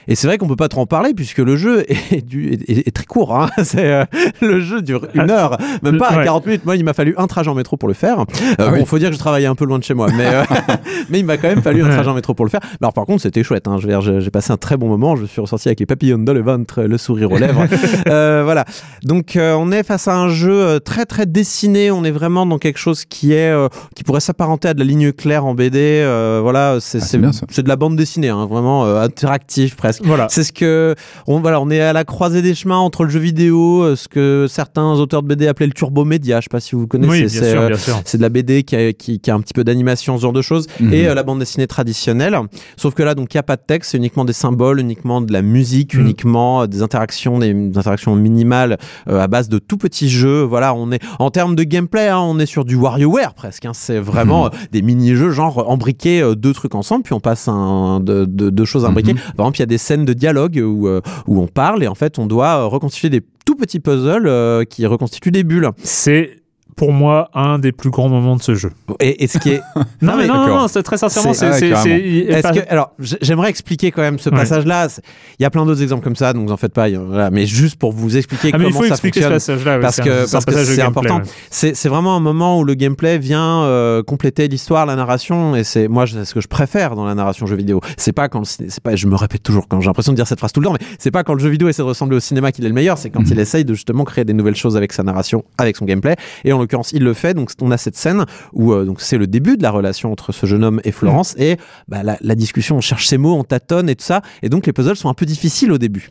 Et c'est vrai qu'on peut pas trop en parler puisque le jeu (laughs) est, du, est, est- est très court. Hein. (laughs) C'est, euh, le jeu dure une heure, même pas Ouais. 40 minutes. Moi, il m'a fallu un trajet en métro pour le faire. Euh, Ah bon, oui. faut dire que je travaillais un peu loin de chez moi, mais euh, (laughs) mais il m'a quand même fallu un trajet en métro pour le faire. Mais alors par contre, c'était chouette. Hein. J'ai passé un très bon moment. Je suis ressorti avec les papillons dans le ventre, le sourire aux lèvres. Euh, voilà. Donc euh, on est face à un jeu très très dessiné. On est vraiment dans quelque chose qui est euh, qui pourrait s'apparenter à de la ligne claire en BD. Euh, voilà, c'est Ah, c'est c'est bien, ça. c'est de la bande dessinée, hein, vraiment euh, interactif presque. Voilà. C'est ce que on voilà, on est à la croisée des chemins entre le jeu vidéo, euh, ce que certains auteurs de BD appelaient le turbo média. Je sais pas si vous connaissez. Oui, bien c'est, sûr, euh, bien sûr. c'est de la BD qui a, qui, qui a un petit peu d'animation, ce genre de choses, Mhm. et euh, la bande dessinée traditionnelle. Sauf que là, donc, il n'y a pas de texte, c'est uniquement des symboles, uniquement de la musique, Mhm. uniquement des interactions, des, des interactions minimales euh, à base de tout petits jeux. Voilà, on est en termes de gameplay, hein, on est sur du WarioWare presque. hein. c'est vraiment Mhm. des mini-jeux, genre embriquer euh, deux trucs ensemble, puis on passe un, de, de- deux choses imbriquées. Par exemple, il y a des scènes de dialogue où, euh, où on parle et en fait, on doit reconstituer des tout petits puzzles euh, qui reconstituent des bulles. C'est pour moi un des plus grands moments de ce jeu. Et, et ce qui est. (laughs) Non, mais non, non, c'est très sincèrement, C'est- c'est. ouais, c'est- c'est- pas- que, alors, j'aimerais expliquer quand même ce Ouais. passage-là. C'est- Il y a plein d'autres exemples comme ça, donc vous en faites pas. voilà. Mais juste pour vous expliquer Ah, mais il comment faut ça expliquer ce fonctionne. passage-là. ouais, parce c'est que un- c'est parce que passage c'est important. ouais. C'est c'est vraiment un moment où le gameplay vient euh, compléter l'histoire, la narration, et c'est moi je- ce que je préfère dans la narration jeu vidéo. C'est pas quand c'est pas, je me répète toujours quand j'ai l'impression de dire cette phrase tout le temps, mais c'est pas quand le jeu vidéo essaie de ressembler au cinéma qu'il est le meilleur, c'est quand Mhm. il essaye de justement créer des nouvelles choses avec sa narration, avec son gameplay. Et en l'occurrence, il le fait. Donc on a cette scène où euh, donc c'est le début de la relation entre ce jeune homme et Florence, Mhm. et bah, la, la discussion, on cherche ses mots, on tâtonne et tout ça, et donc les puzzles sont un peu difficiles au début.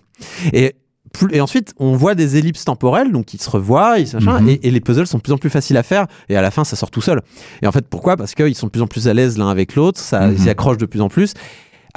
Et ensuite, on voit des ellipses temporelles, donc ils se revoient, ils se machin, Mhm. et, et les puzzles sont de plus en plus faciles à faire, et à la fin, ça sort tout seul. Et en fait, pourquoi? Parce qu'ils sont de plus en plus à l'aise l'un avec l'autre, ça, Mhm. ils s'y accrochent de plus en plus,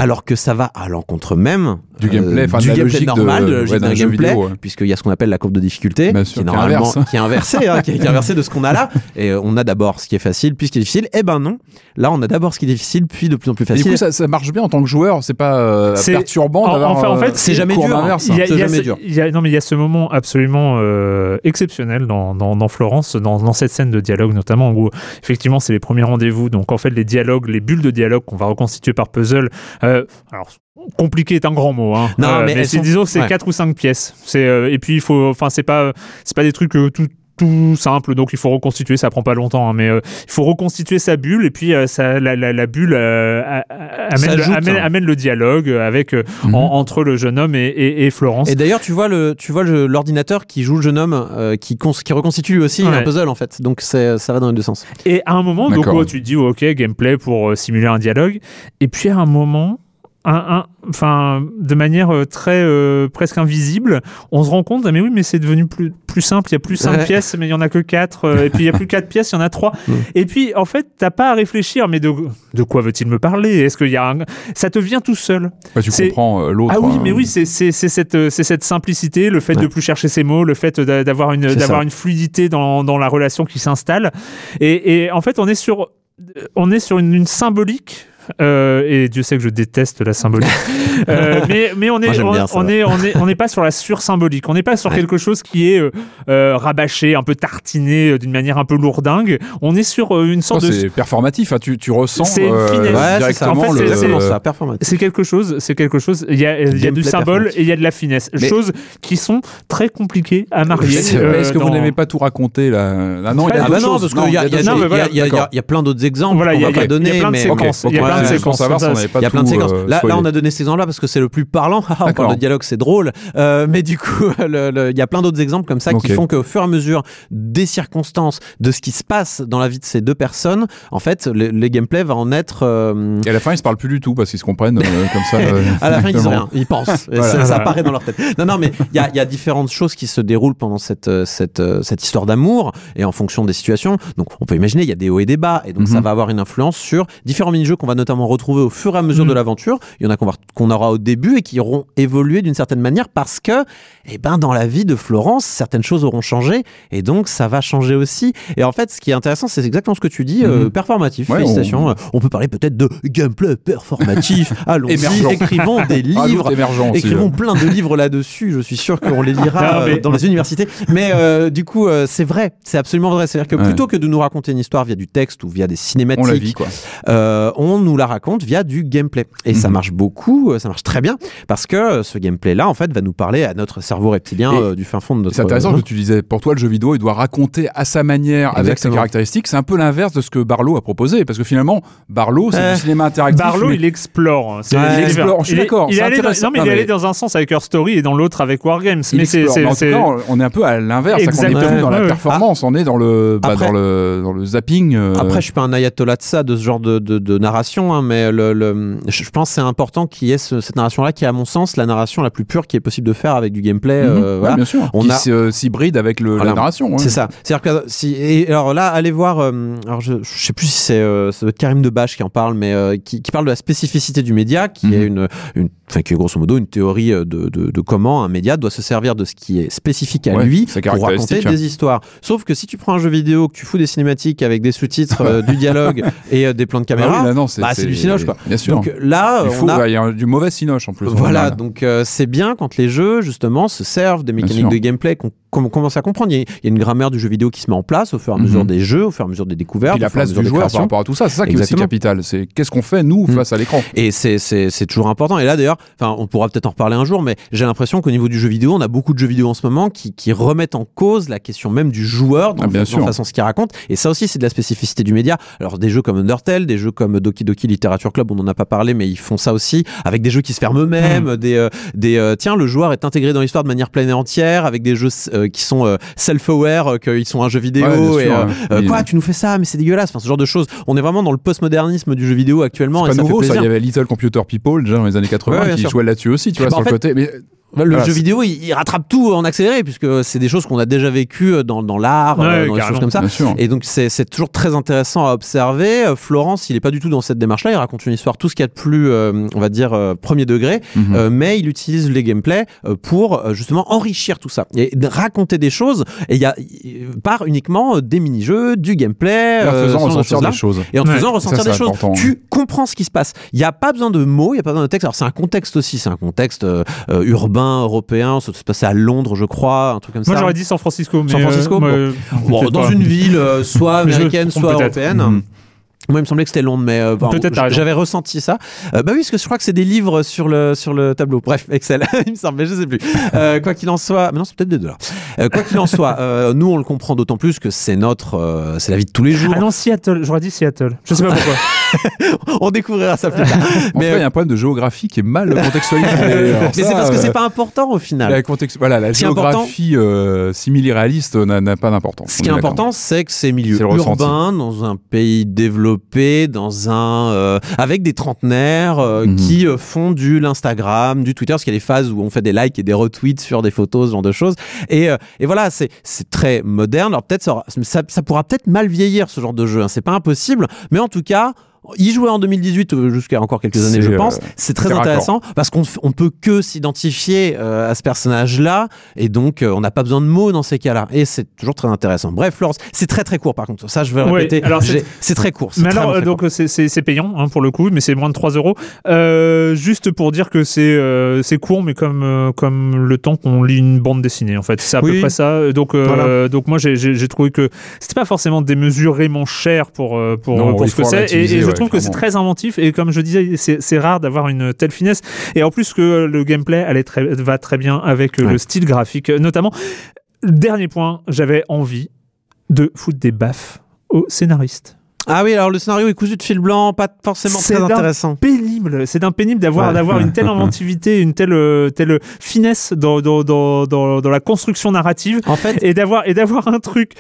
alors que ça va à l'encontre même Du gameplay, enfin, de du la gameplay de- normal, de ouais, d'un gameplay, ouais. puisqu'il y a ce qu'on appelle la courbe de difficulté, qui sûr, est qui est normalement inverse. qui est inversée, hein, qui, est, qui est inversée de ce qu'on a là. Et euh, on a d'abord ce qui est facile, puis ce qui est difficile. Eh ben non, là on a d'abord ce qui est difficile, puis de plus en plus Et du facile. coup, ça, ça marche bien en tant que joueur. C'est pas euh, C'est- perturbant en- d'avoir. enfin, en euh, fait, c'est jamais dur, hein. inverse. Il y a- C'est il y a jamais ce- dur. il y a- non, mais il y a ce moment absolument euh, exceptionnel dans, dans, dans Florence, dans, dans cette scène de dialogue notamment, où effectivement c'est les premiers rendez-vous. Donc en fait, les dialogues, les bulles de dialogue qu'on va reconstituer par puzzle. Euh, alors compliqué est un grand mot. Hein. Non, mais elles c'est- sont- disons que c'est ouais. quatre ou cinq pièces. C'est euh, et puis il faut, enfin c'est pas, c'est pas des trucs euh, tout tout simple donc il faut reconstituer ça prend pas longtemps hein, mais euh, il faut reconstituer sa bulle et puis euh, ça, la, la, la bulle euh, a- a- amène, le, amène, hein. amène le dialogue avec euh, Mhm. en- entre le jeune homme et, et, et Florence Et d'ailleurs, tu vois le, tu vois l'ordinateur qui joue le jeune homme, euh, qui, qui reconstitue lui aussi Ouais. un puzzle en fait. Donc c'est, ça va dans les deux sens. Et à un moment, donc, ouais, tu te dis, ok, gameplay pour euh, simuler un dialogue. Et puis à un moment, un, un- enfin, de manière euh, très euh, presque invisible, on se rend compte, ah, mais oui, mais c'est devenu plus, plus simple. Il y a plus cinq Ouais. pièces, mais il y en a que quatre. euh, et puis il y a plus quatre pièces, il y en a trois. Mm. Et puis en fait, t'as pas à réfléchir. Mais de, de quoi veut-il me parler? Est-ce qu'il y a un... ça te vient tout seul? Ouais, tu c'est- comprends euh, l'autre. ah oui, hein. mais oui, c'est c'est- c'est cette, c'est cette simplicité, le fait de Ouais. plus chercher ses mots, le fait d'a- d'avoir une, d'avoir fluidité dans, dans la relation qui s'installe. Et, et en fait, on est sur, on est sur une, une symbolique. Euh, et Dieu sait que je déteste la symbolique. Euh, mais, mais on est, Moi, on, bien ça. on est, on est, on n'est pas sur la sursymbolique. On n'est pas sur Ouais. quelque chose qui est euh, euh, rabâché, un peu tartiné, euh, d'une manière un peu lourdingue. On est sur euh, une sorte de, c'est performatif. hein, Tu, tu ressens C'est une euh, finesse. Ouais, c'est ça. directement En fait, le. c'est- exactement c'est- ça, performatif. c'est quelque chose, c'est quelque chose. Il y a, il y a du symbole et il y a de la finesse. Mais- Choses qui sont très compliquées à marier. Est-ce euh, est-ce que vous n'aimez pas tout raconter là Là, non, il y a Ah Ah d'autres bah non, choses. parce qu'il y a, y y y plein d'autres exemples Voilà, qu'on il y a- va pas donner, plein de mais séquences. Il y a Ok, plein de ouais, je séquences. pense savoir si on n'avait pas Il y a plein de séquences. euh, là, on a donné cet exemple-là parce que c'est le plus parlant. (laughs) on parle de dialogue, c'est drôle. Euh, mais du coup, (laughs) il y a plein d'autres exemples comme ça qui font qu'au fur et à mesure des circonstances, de ce qui se passe dans la vie de ces deux personnes, en fait, le, les gameplay va en être. euh, Et à la fin, ils se parlent plus du tout parce qu'ils se comprennent comme ça. (laughs) à la fin, ils directement. rien, ils pensent. Ça, ça apparaît dans leur tête. Non, non, mais il y a, différentes choses qui se déroulent pendant cette, cette, cette histoire d'amour et en fonction des situations. Donc, on peut imaginer, il y a des hauts et des bas, et donc ça Mhm. va avoir une influence sur différents mini-jeux qu'on va notamment retrouver au fur et à mesure de l'aventure. Il y en a qu'on aura au début et qui auront évolué d'une certaine manière parce que, eh ben, dans la vie de Florence, certaines choses auront changé et donc ça va changer aussi. Et en fait, ce qui est intéressant, c'est exactement ce que tu dis, euh, Mhm. performatif. Ouais, Félicitations. on- Euh, On... peut parler peut-être de gameplay performatif. (laughs) Allons-y, écrivons des (laughs) livres. aussi, Écrivons euh. plein de livres là-dessus. Je suis sûr qu'on les lira (laughs) Non, mais- dans les universités. Mais euh, du coup, euh, c'est vrai, c'est absolument vrai. C'est-à-dire que Ouais. plutôt que de nous raconter une histoire via du texte ou via des cinématiques, On la vit quoi. on nous la raconte via du gameplay. Et ça Mhm. marche beaucoup, euh, ça marche très bien, parce que euh, ce gameplay-là, en fait, va nous parler à notre cerveau reptilien euh, du fin fond de notre. C'est intéressant que tu disais, pour toi, le jeu vidéo, il doit raconter à sa manière, avec ses caractéristiques. C'est un peu l'inverse de ce que Barlow a proposé, parce que finalement, Barlow, c'est Euh, du cinéma interactif. Barlow, mais- il explore. hein. C'est- Ouais, il explore. je suis Il est- d'accord, Il est allé dans, non, mais il est allé mais- dans un sens avec Her Story et dans l'autre avec Wargames. Mais c'est, on- on est un peu à l'inverse. qu'on est plus dans la performance, on est dans le, bah, dans le, dans le zapping. Après, je suis pas un ayatollah de ça, de ce genre de, de, de narration, hein, mais le, le- je pense que c'est important qu'il y ait ce- cette narration-là, qui est à mon sens la narration la plus pure qui est possible de faire avec du gameplay. mhm, euh, ouais, voilà. bien sûr. On qui a- s- euh, s'hybride avec le, Voilà. la narration. ouais. C'est ça. C'est-à-dire que si et alors là, allez voir. euh, alors je, je sais plus si c'est Karim Debache qui en parle, mais qui, qui parle de la spécificité du média, qui Mhm. est une, une, enfin qui est grosso modo une théorie euh, de, de, de comment un média doit se servir de ce qui est spécifique à Ouais, lui pour raconter des histoires. Sauf que si tu prends un jeu vidéo, que tu fous des cinématiques avec des sous-titres, euh, du dialogue (laughs) et euh, des plans de Ah caméra. oui, c'est bah, c'est du cinoche, quoi. Bien sûr. Donc là, il on a- y a du mauvais cinoche en plus. Voilà, donc euh, c'est bien quand les jeux justement se servent des mécaniques de gameplay qu'on commence à comprendre. Il y, a, il y a une grammaire du jeu vidéo qui se met en place au fur et à mesure Mhm. des jeux, au fur et à mesure des découvertes. La et à place mesure du joueur par rapport à tout ça, c'est ça qui est aussi capital. C'est qu'est-ce qu'on fait nous Mm. face à l'écran? Et c'est toujours important. Et là, d'ailleurs, enfin, on pourra peut-être en reparler un jour, mais j'ai l'impression qu'au niveau du jeu vidéo, on a beaucoup de jeux vidéo en ce moment qui, qui remettent en cause la question même du joueur dans, Ah, bien dans sûr. la façon ce qu'il raconte. Et ça aussi, c'est de la spécificité du média. Alors, des jeux comme Undertale, des jeux comme Doki Doki Literature Club, on n'en a pas parlé, mais ils font ça aussi, avec des jeux qui se ferment eux-mêmes, des, euh, des euh, tiens, le joueur est intégré dans l'histoire de manière pleine et entière, avec des jeux euh, qui sont self-aware, qu'ils sont un jeu vidéo. Ouais, bien et, sûr, ouais. Oui. quoi, tu nous fais ça, mais c'est dégueulasse. Enfin, ce genre de choses. On est vraiment dans le postmodernisme du jeu vidéo actuellement. C'est pas ça nouveau, fait ça. Il y avait Little Computer People déjà dans les années 80 Ouais, bien qui sûr. jouait là-dessus aussi, tu vois, Bah, sur le fait, côté. Mais Le Voilà, jeu vidéo, il, il rattrape tout en accéléré, puisque c'est des choses qu'on a déjà vécues dans, dans l'art, Ouais, euh, dans des choses comme ça. Et donc, c'est toujours très intéressant à observer. Euh, Florence, il est pas du tout dans cette démarche-là. Il raconte une histoire, tout ce qu'il y a de plus, euh, on va dire, euh, premier degré. Mhm. Euh, mais il utilise les gameplays euh, pour euh, justement enrichir tout ça et de raconter des choses. Et il y a euh, par uniquement euh, des mini-jeux, du gameplay, Et en euh, faisant choses-là. des choses. Et en Ouais. faisant ressentir Ça, des choses, important, tu comprends ce qui se passe. Il n'y a pas besoin de mots, il n'y a pas besoin de texte. Alors c'est un contexte aussi, c'est un contexte euh, euh, urbain, européen. Ça se passait à Londres, je crois, un truc comme Moi ça. j'aurais dit San Francisco, mais San Francisco, euh, bon. moi, Bon, peut-être dans pas. une ville euh, soit (laughs) américaine, soit européenne. Mhm. Moi, il me semblait que c'était Londres, mais euh, bon, j'avais ressenti ça. Euh, bah oui, parce que je crois que c'est des livres sur le sur le tableau. Bref, Excel, (laughs) il me semble, mais je sais plus. Euh, quoi qu'il en soit, mais non, c'est peut-être des deux là. Euh, quoi qu'il en soit, euh, nous on le comprend d'autant plus que c'est notre, euh, c'est la vie de tous les jours. Ah non, Seattle, j'aurais dit Seattle. Je sais pas pourquoi. (laughs) on découvrira ça plus tard. Mais il y a un problème de géographie qui est mal (laughs) contextualisé. Mais c'est parce que euh, c'est pas important au final. La, contexte- voilà, la géographie euh, simili-réaliste n'a n'a pas d'importance. Ce qui est important, c'est que c'est milieu C'est le ressenti. urbain, dans un pays développé, dans un euh, avec des trentenaires euh, Mhm. qui euh, font du l'Instagram, du Twitter, parce qu'il y a des phases où on fait des likes et des retweets sur des photos, ce genre de choses. Et, euh, et voilà, c'est très moderne. Alors peut-être ça, aura- ça, ça pourra peut-être mal vieillir ce genre de jeu. Hein. C'est pas impossible, mais en tout cas. Y jouer en 2018 euh, jusqu'à encore quelques années, je euh, pense, c'est très c'est raccord. intéressant parce qu'on on peut que s'identifier euh, à ce personnage-là et donc euh, on n'a pas besoin de mots dans ces cas-là et c'est toujours très intéressant. Bref, Florence, c'est très très court par contre. Ça, je vais le Ouais, répéter. alors c'est- très court. Mais très, alors, très euh, donc c'est- c'est c'est payant hein, pour le coup, mais c'est moins de 3 euros. Euh, juste pour dire que c'est euh, c'est court, mais comme euh, comme le temps qu'on lit une bande dessinée en fait, c'est à Oui. peu près ça. Donc euh, Voilà. donc moi j'ai- j'ai j'ai trouvé que c'était pas forcément démesurément cher pour euh, pour, Non, pour ce que c'est, je ouais, trouve que c'est très inventif. Et comme je disais, c'est rare d'avoir une telle finesse. Et en plus que le gameplay allait très, va très bien avec euh, Ouais. le style graphique, notamment. Dernier point, j'avais envie de foutre des baffes aux scénaristes. Ah oui, alors le scénario est cousu de fil blanc, pas forcément très intéressant. pénible. C'est d'un pénible d'avoir Ouais. d'avoir une (laughs) telle inventivité, une telle euh, telle finesse dans dans, dans, dans, dans la construction narrative En fait, et d'avoir et d'avoir un truc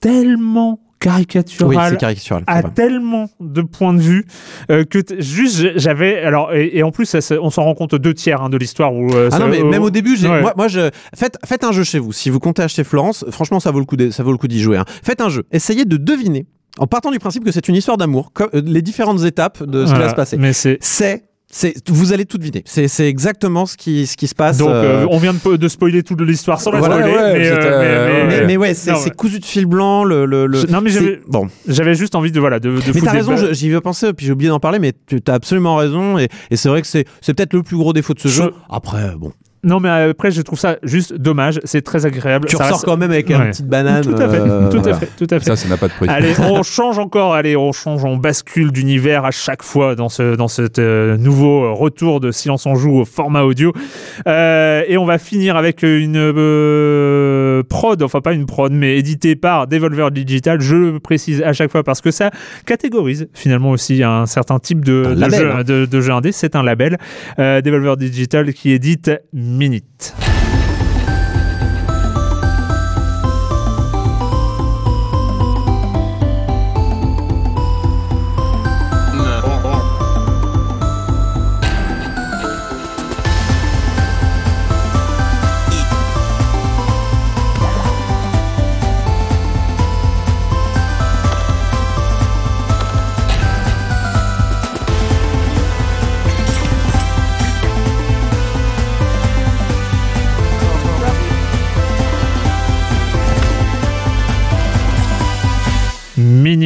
tellement caricatural c'est à vrai. tellement de points de vue euh, que juste j'avais alors et, et en plus ça, ça- on s'en rend compte deux tiers hein, de l'histoire où euh, Ah ça- non mais euh, même au début, ouais. moi, moi je faites faites un jeu chez vous. Si vous comptez acheter Florence, franchement ça vaut le coup de- ça vaut le coup d'y jouer. hein. Faites un jeu. Essayez de deviner en partant du principe que c'est une histoire d'amour, les différentes étapes de ce qui va se passer. mais c'est vous allez tout deviner. C'est exactement ce qui ce qui se passe. donc euh, euh, on vient de, de spoiler toute l'histoire sans la Voilà, spoiler ouais, mais, c'était, euh, mais, mais- mais ouais, c'est ouais. cousu de fil blanc. Le, le, le- Je- non, mais j'avais- bon. juste envie de voilà de, de Mais t'as raison, j'y ai pensé, puis j'ai oublié d'en parler, mais tu as absolument raison, et, et c'est vrai que c'est c'est peut-être le plus gros défaut de ce Je- jeu. Après, bon, Non, mais après, je trouve ça juste dommage. C'est très agréable. tu Ça ressors reste- quand même avec une Ouais. petite banane. Tout à fait, euh, tout à voilà. fait, tout à fait. Ça, ça n'a pas de prix. Allez, on (laughs) change encore. Allez, on change, on bascule d'univers à chaque fois dans ce dans cet euh, nouveau retour de Silence on joue au format audio. Euh, et on va finir avec une euh, prod, enfin pas une prod, mais éditée par Devolver Digital. Je le précise à chaque fois parce que ça catégorise finalement aussi un certain type de, de label, jeu, hein. de, de jeu indé. C'est un label euh, Devolver Digital qui édite minutes.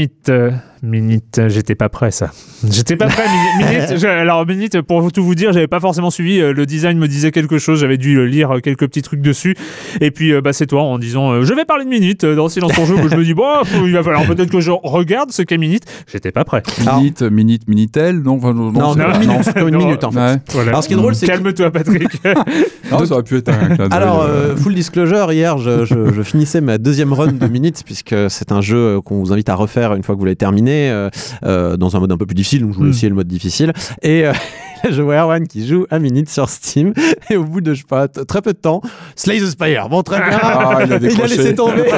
Minute. Minute. Minute, j'étais pas prêt ça. J'étais pas prêt. Minute, (laughs) Minute, je- alors Minute, pour tout vous dire, j'avais pas forcément suivi. euh, Le design me disait quelque chose. J'avais dû euh, lire euh, quelques petits trucs dessus. Et puis euh, bah c'est toi en disant, euh, je vais parler de Minute euh, dans Silence en jeu. je me dis bon, il va falloir peut-être que je regarde ce qu'est Minute. J'étais pas prêt. Minute, minute, minitel, non, enfin, non, Non, non, minute, non. c'est comme une minute en fait. Ouais. Voilà. Alors, ce qui est drôle, c'est calme-toi Patrick. (laughs) Non, ça aurait pu être un Alors, euh, euh, full disclosure, hier, je, je- je finissais ma deuxième run de Minutes, puisque c'est un jeu euh, qu'on vous invite à refaire une fois que vous l'avez terminé, euh, euh, dans un mode un peu plus difficile, donc je voulais essayer le mode difficile. Et (laughs) je vois Erwan qui joue à Minutes sur Steam, et au bout de, je sais pas, t- très peu de temps, Slay the Spire, bon, très bien, Ah, il a (laughs) laissé tomber. (laughs)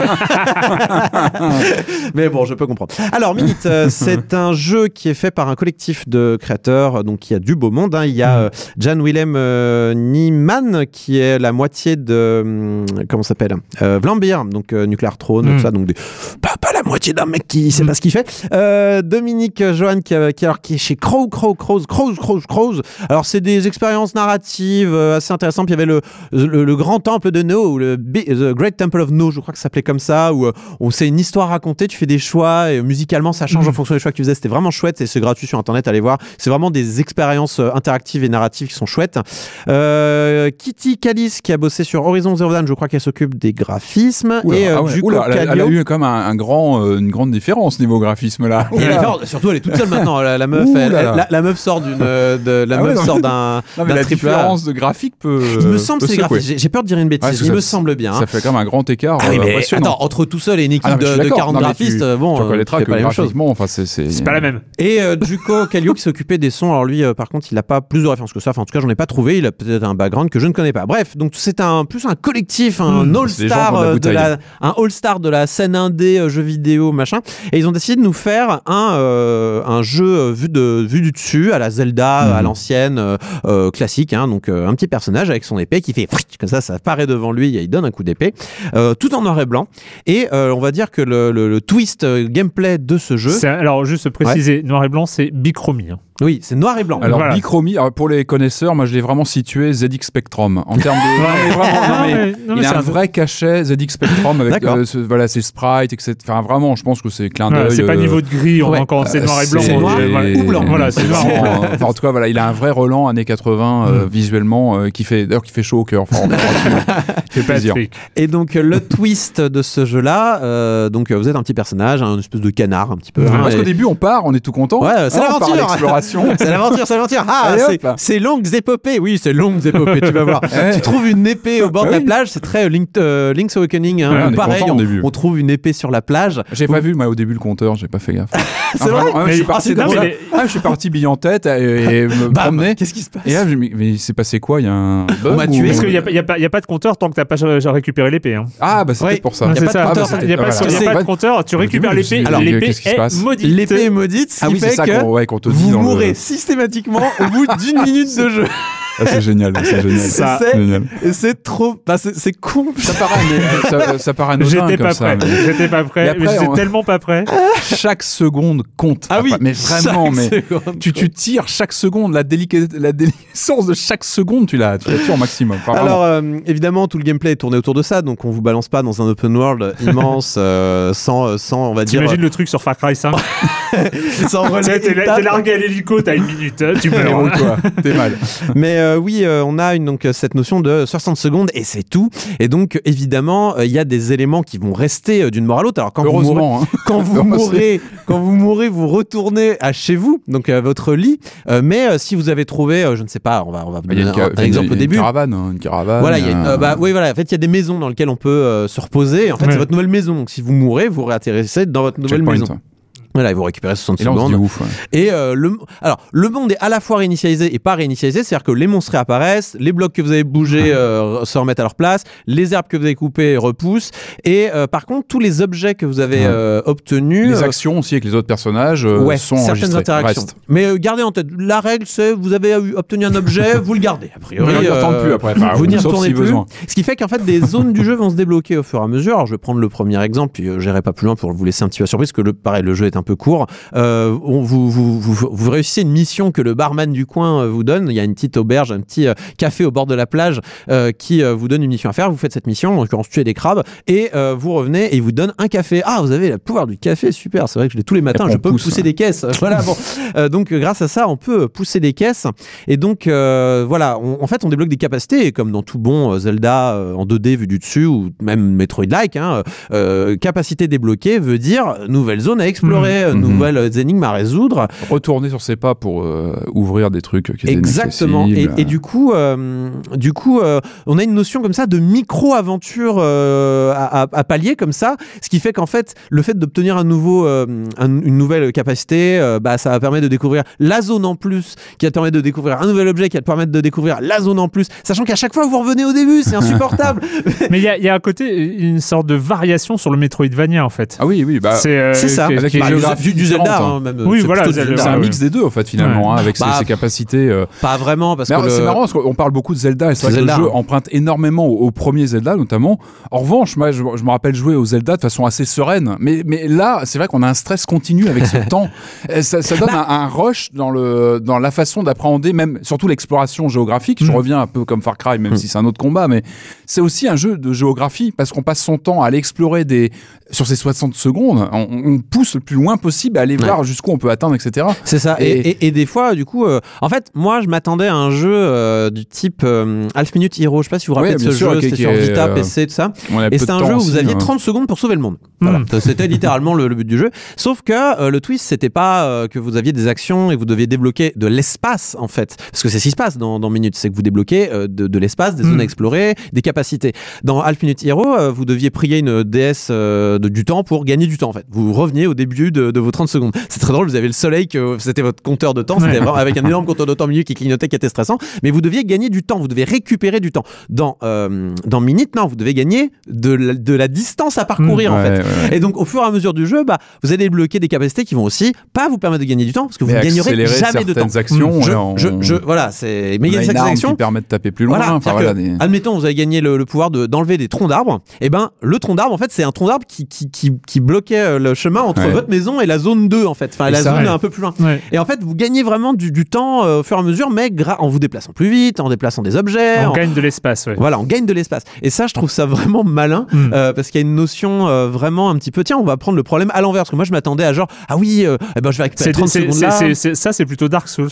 Mais bon, je peux comprendre. Alors, Minute, euh, c'est un jeu qui est fait par un collectif de créateurs, donc qui a du beau monde. hein. Il y a euh, Jan Willem euh, Niemann, qui est la moitié de. hum, comment ça s'appelle Vlambeer, donc Nuclear Throne, Mm. tout ça. Donc, des- pas, pas la moitié d'un mec qui sait pas ce qu'il fait. Dominique Johan, qui, qui, alors, qui est chez Crow, Crow, Crows, Crows, Crows, Alors, c'est des expériences narratives euh, assez intéressantes. Puis il y avait le, le, le grand temple de No, ou le The Great Temple of No, je crois que ça s'appelait comme ça, où, euh, où c'est une histoire racontée, tu fais des choix, et musicalement ça change en fonction des choix que tu faisais. C'était vraiment chouette, et c'est gratuit sur internet, allez voir. C'est vraiment des expériences euh, interactives et narratives qui sont chouettes. Euh, Kitty Callis, qui a bossé sur Horizon Zero Dawn, je crois qu'elle s'occupe des graphismes. Oula, et euh, ah ouais, oula, elle, a- elle a Kallio- eu même un, un grand, euh, une grande différence niveau graphisme là. et elle surtout, elle est toute seule maintenant. La, la meuf, elle- elle- la, la meuf sort d'une, la Ah ouais, meuf sort (laughs) mais- d'un, la triple différence de graphique peut. Il me semble peut que c'est graphismes. J'ai- peur de dire une bêtise. Ouais, ça- Il me semble bien. Ça fait quand même un grand écart. Ah oui, euh, mais impressionnant. attends, entre tout seul et une équipe Ah de, suis de d'accord. 40 Non, mais graphistes, tu- euh, bon, tu euh, reconnaîtras que pas la même chose. graphiquement, enfin, c'est. C'est pas la même. Et euh, Juko (laughs) Kallio qui s'occupait des sons. Alors lui, euh, par contre, il n'a pas plus de références que ça. Enfin, en tout cas, j'en ai pas trouvé. Il a peut-être un background que je ne connais pas. Bref, donc c'est un plus un collectif, un Mmh, all-star de la euh, un all-star de la scène indé, euh, jeux vidéo, machin. Et ils ont décidé de nous faire un euh, un jeu euh, vu de vu du dessus à la Zelda Mmh. à l'ancienne euh, euh, classique. Hein, donc euh, un petit personnage avec son épée qui fait comme ça, ça apparaît devant lui et il donne un coup d'épée, euh, tout en noir et blanc. Et on va dire que le, le- le twist gameplay de ce jeu, C'est- Alors juste préciser, noir et blanc, c'est bichromie. hein. Oui, c'est noir et blanc. Alors, Voilà. Bichromie, alors, pour les connaisseurs, moi je l'ai vraiment situé ZX Spectrum. En termes de. (laughs) Non, mais vraiment, non, mais non, mais il c'est a un un- vrai cachet ZX Spectrum avec euh, ce- voilà, ses sprites, etc. Enfin, vraiment, je pense que c'est clin Voilà, d'œil. c'est pas euh, niveau de gris, on ouais. encore c'est noir et blanc. c'est on- noir voilà. ou blanc. Voilà, c'est noir. vraiment, euh, enfin, en tout cas, voilà, il a un vrai Roland années 80 euh, Mm. visuellement euh, qui fait d'ailleurs qui fait chaud au cœur. Enfin. (laughs) C'est plaisir. Et donc le twist de ce jeu-là, euh, donc vous êtes un petit personnage, un espèce de canard un petit peu. hein, Parce qu'au début, on part, on est tout content. Ouais, c'est Ah, on part à l'aventure. C'est l'aventure, c'est l'aventure. Ah, c'est- longues épopées. Oui, c'est longues épopées, tu vas voir. Ouais. Tu trouves une épée au bord Ah de la plage, c'est très euh, Link, euh, Link's Awakening. hein. Ouais, on est Pareil, content on, début. on trouve une épée sur la plage. J'ai pas vu moi au début le compteur, j'ai pas fait gaffe. (laughs) C'est vrai vraiment, ouais, je suis Mais- parti ah, ça. mais Ah, je suis parti bille en tête et, et (laughs) me Bam promener. Qu'est-ce qui se passe Et là, mais il s'est passé quoi? Il y a un bug On m'a ou- tué. Parce qu'il n'y a, pas- a, a de compteur tant que t'as pas récupéré l'épée. Hein. Ah, bah peut-être pour ça. Il de n'y a, pas- voilà. il y a C'est- pas de compteur, tu récupères l'épée, l'épée est maudite. L'épée est maudite, ce Ah qui oui, c'est fait ça que vous systématiquement au bout d'une minute de jeu. (laughs) Ah, c'est génial, c'est génial. Ça- C'est- Génial. C'est trop. bah, c'est c'est con. Ça paraît, mais, ça, ça paraît anodin J'étais comme pas ça. prêt. mais J'étais pas prêt. après, mais J'étais on- tellement pas prêt. Chaque seconde compte. Ah oui, mais vraiment, mais tu, tu tires chaque seconde, la, délica- la de chaque seconde, tu la, tu la tues au maximum. Enfin. Alors euh, évidemment tout le gameplay est tourné autour de ça donc on vous balance pas dans un open world immense euh, sans sans on va dire T'imagines le truc sur Far Cry 5 (laughs) sans relais T'es largué à l'hélico, t'as une minute, hein, tu meurs. Débrouille-toi, t'es mal. mais (laughs) euh, oui euh, on a une, donc euh, cette notion de 60 secondes et c'est tout et donc évidemment il y a des éléments qui vont rester d'une mort à l'autre alors quand vous mourrez hein. quand vous (laughs) mourrez, quand vous mourrez, vous retournez à chez vous, donc à votre lit. Mais si vous avez trouvé, je ne sais pas, on va, on va donner une, un, exemple au une début. caravane, hein, une caravane. Voilà, il y a une- bah, oui, voilà. En fait, il y a des maisons dans lesquelles on peut se reposer. En fait, Ouais. c'est votre nouvelle maison. Donc, si vous mourrez, vous réatterrissez dans votre nouvelle checkpoint. maison. Voilà, et vous récupérez 60 Et là, secondes. ouf. ouais. Et euh, le, alors, le monde est à la fois réinitialisé et pas réinitialisé, c'est-à-dire que les monstres réapparaissent, les blocs que vous avez bougés euh, se remettent à leur place, les herbes que vous avez coupées repoussent, et euh, par contre, tous les objets que vous avez Ouais. obtenus, Les actions aussi avec les autres personnages ouais, sont certaines interactions. Mais gardez en tête, la règle c'est vous avez obtenu un objet, (laughs) vous le gardez. A priori, retourne plus après. Enfin, vous n'y retournez si plus. besoin. Ce qui fait qu'en fait des zones du jeu vont se débloquer au fur et à mesure. Alors je vais prendre le premier exemple, puis j'irai pas plus loin pour vous laisser un petit peu à surprise, parce que le, pareil, le jeu est un un peu court. Euh, on- vous, vous, vous, vous réussissez une mission que le barman du coin euh, vous donne. Il y a une petite auberge, un petit euh, café au bord de la plage qui vous donne une mission à faire. Vous faites cette mission, en l'occurrence tuer des crabes, et vous revenez et il vous donne un café. Ah, vous avez le pouvoir du café, super. C'est vrai que je l'ai tous les matins, je peux pousse, pousser des caisses. (laughs) voilà, bon. Donc, grâce à ça, on peut pousser des caisses. Et donc, voilà, on- en fait, on débloque des capacités, et comme dans tout bon Zelda en 2D vu du dessus, ou même Metroid-like, hein, capacité débloquée veut dire nouvelle zone à explorer, euh, Mhm. nouvelles énigmes à résoudre. Retourner sur ses pas pour euh, ouvrir des trucs qui étaient Exactement. Et, du coup, euh, du coup, euh, on a une notion comme ça de micro-aventure euh, à, à- à pallier comme ça, ce qui fait qu'en fait, le fait d'obtenir un nouveau, euh, un- une nouvelle capacité, euh, bah, ça va permettre de découvrir la zone en plus, qui va te permettre de découvrir un nouvel objet, qui va te permettre de découvrir la zone en plus, sachant qu'à chaque fois vous revenez au début, c'est insupportable. (laughs) Mais il y, a- il y a à côté une sorte de variation sur le Metroidvania en fait. Ah oui, oui, bah, c'est euh, c'est ça. qui- avec Bah, du, du Zelda, hein, hein. même. Oui, c'est voilà, c'est un mix des deux en fait finalement, Ouais. hein, avec ses- Bah, ses, capacités. euh. Pas vraiment, parce Mais que le- c'est marrant parce qu'on parle beaucoup de Zelda et c'est vrai que Zelda, le jeu hein. emprunte énormément au, au premier Zelda notamment. En revanche, moi je, je me rappelle jouer au Zelda de façon assez sereine, mais, mais là c'est vrai qu'on a un stress continu avec ce (laughs) temps. Et Ça, ça donne Bah. un, un rush dans, le, dans la façon d'appréhender même surtout l'exploration géographique. Je Mm. reviens un peu comme Far Cry, même Mm. si c'est un autre combat, mais c'est aussi un jeu de géographie parce qu'on passe son temps à aller explorer des sur ces 60 secondes. On, on pousse le plus loin possible à aller Ouais. voir jusqu'où on peut atteindre, etc. C'est ça. Et, Et- et- et des fois, du coup, euh, en fait, moi, je m'attendais à un jeu euh, du type euh, Half Minute Hero. Je sais pas si vous vous rappelez Ouais, de ce sûr, jeu. C'était sur Vita, PC, tout ça. Et c'était un jeu où aussi, vous aviez hein. 30 secondes pour sauver le monde. Voilà. Mm. (laughs) C'était littéralement le, le but du jeu. Sauf que le twist, c'était pas que vous aviez des actions et vous deviez débloquer de l'espace, en fait. Parce que c'est ce qui se passe dans, dans Minute. C'est que vous débloquez de, de l'espace, des Mm. zones à explorer, des capacités. Dans Half Minute Hero, vous deviez prier une déesse de, du temps pour gagner du temps, en fait. Vous reveniez au début de, de vos 30 secondes. C'est très drôle, vous avez le soleil, que c'était votre compteur de temps. Ouais. avec un énorme compteur de temps au milieu qui clignotait, qui était stressant. Mais vous deviez gagner du temps, vous devez récupérer du temps. Dans, euh, dans Minute, non, vous devez gagner de la, de la distance à parcourir, en Ouais, fait. ouais. Et donc, au fur et à mesure du jeu, bah, vous allez débloquer des capacités qui vont aussi pas vous permettre de gagner du temps, parce que vous ne gagnerez jamais de temps. certaines actions, Je, on- je, je- voilà, c'est. Mais il y a une arme actions. qui permet de taper plus loin. Voilà, enfin, c'est-à-dire voilà, que, des- admettons, vous avez gagné le, le pouvoir de- d'enlever des troncs d'arbres. Et ben, le tronc d'arbre, en fait, c'est un tronc d'arbre qui, qui, qui, qui bloquait euh, le chemin entre votre maison et la zone 2, en fait. Enfin, la zone un peu plus loin. Ouais. Et en fait, vous gagnez vraiment du, du temps euh, au fur et à mesure, mais en vous déplaçant plus vite, en déplaçant des objets. On en- gagne de l'espace, ouais. voilà, on gagne de l'espace. Et ça, je trouve ça vraiment malin, Mm. euh, parce qu'il y a une notion euh, vraiment un petit peu, tiens, on va prendre le problème à l'envers. Parce que moi, je m'attendais à genre, ah oui, eh ben, je vais récupérer C'est- 30 c'est- secondes là. ça, c'est plutôt Dark Souls.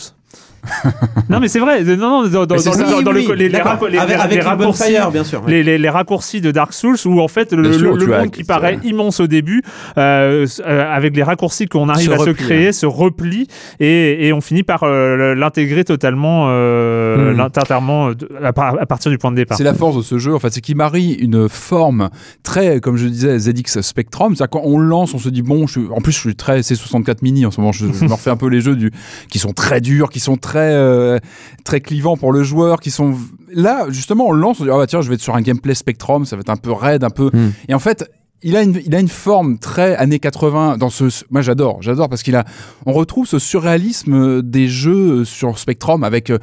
Non, mais c'est vrai. Non, non, dans, dans- Mais c'est dans ça. le- dans Oui, le- oui, les, les d'accord. racco- les- Avec- les- avec les une raccourcis, bien sûr, ouais. les, les- les raccourcis de Dark Souls, où en fait le, sûr, le- as- monde qui paraît immense au début, euh, euh, avec les raccourcis qu'on arrive Se à se créer, ouais. se replie, et, et on finit par euh, l'intégrer totalement, euh, Mm. de- à, par- à partir du point de départ. C'est la force de ce jeu, en fait, c'est qu'il marie une forme très, comme je disais, ZX Spectrum. C'est-à-dire quand on le lance, on se dit bon, je suis- en plus je suis très C64 mini en ce moment. Je, je me refais un peu les jeux du, qui sont très durs, qui sont très euh, très clivants pour le joueur, qui sont là justement on lance, on dit ah bah tiens je vais être sur un gameplay Spectrum, ça va être un peu raide, un peu. Mm. Et en fait. Il a, une, il a une forme très années 80 dans ce. Moi j'adore, j'adore parce qu'il a. On retrouve ce surréalisme des jeux sur Spectrum avec euh,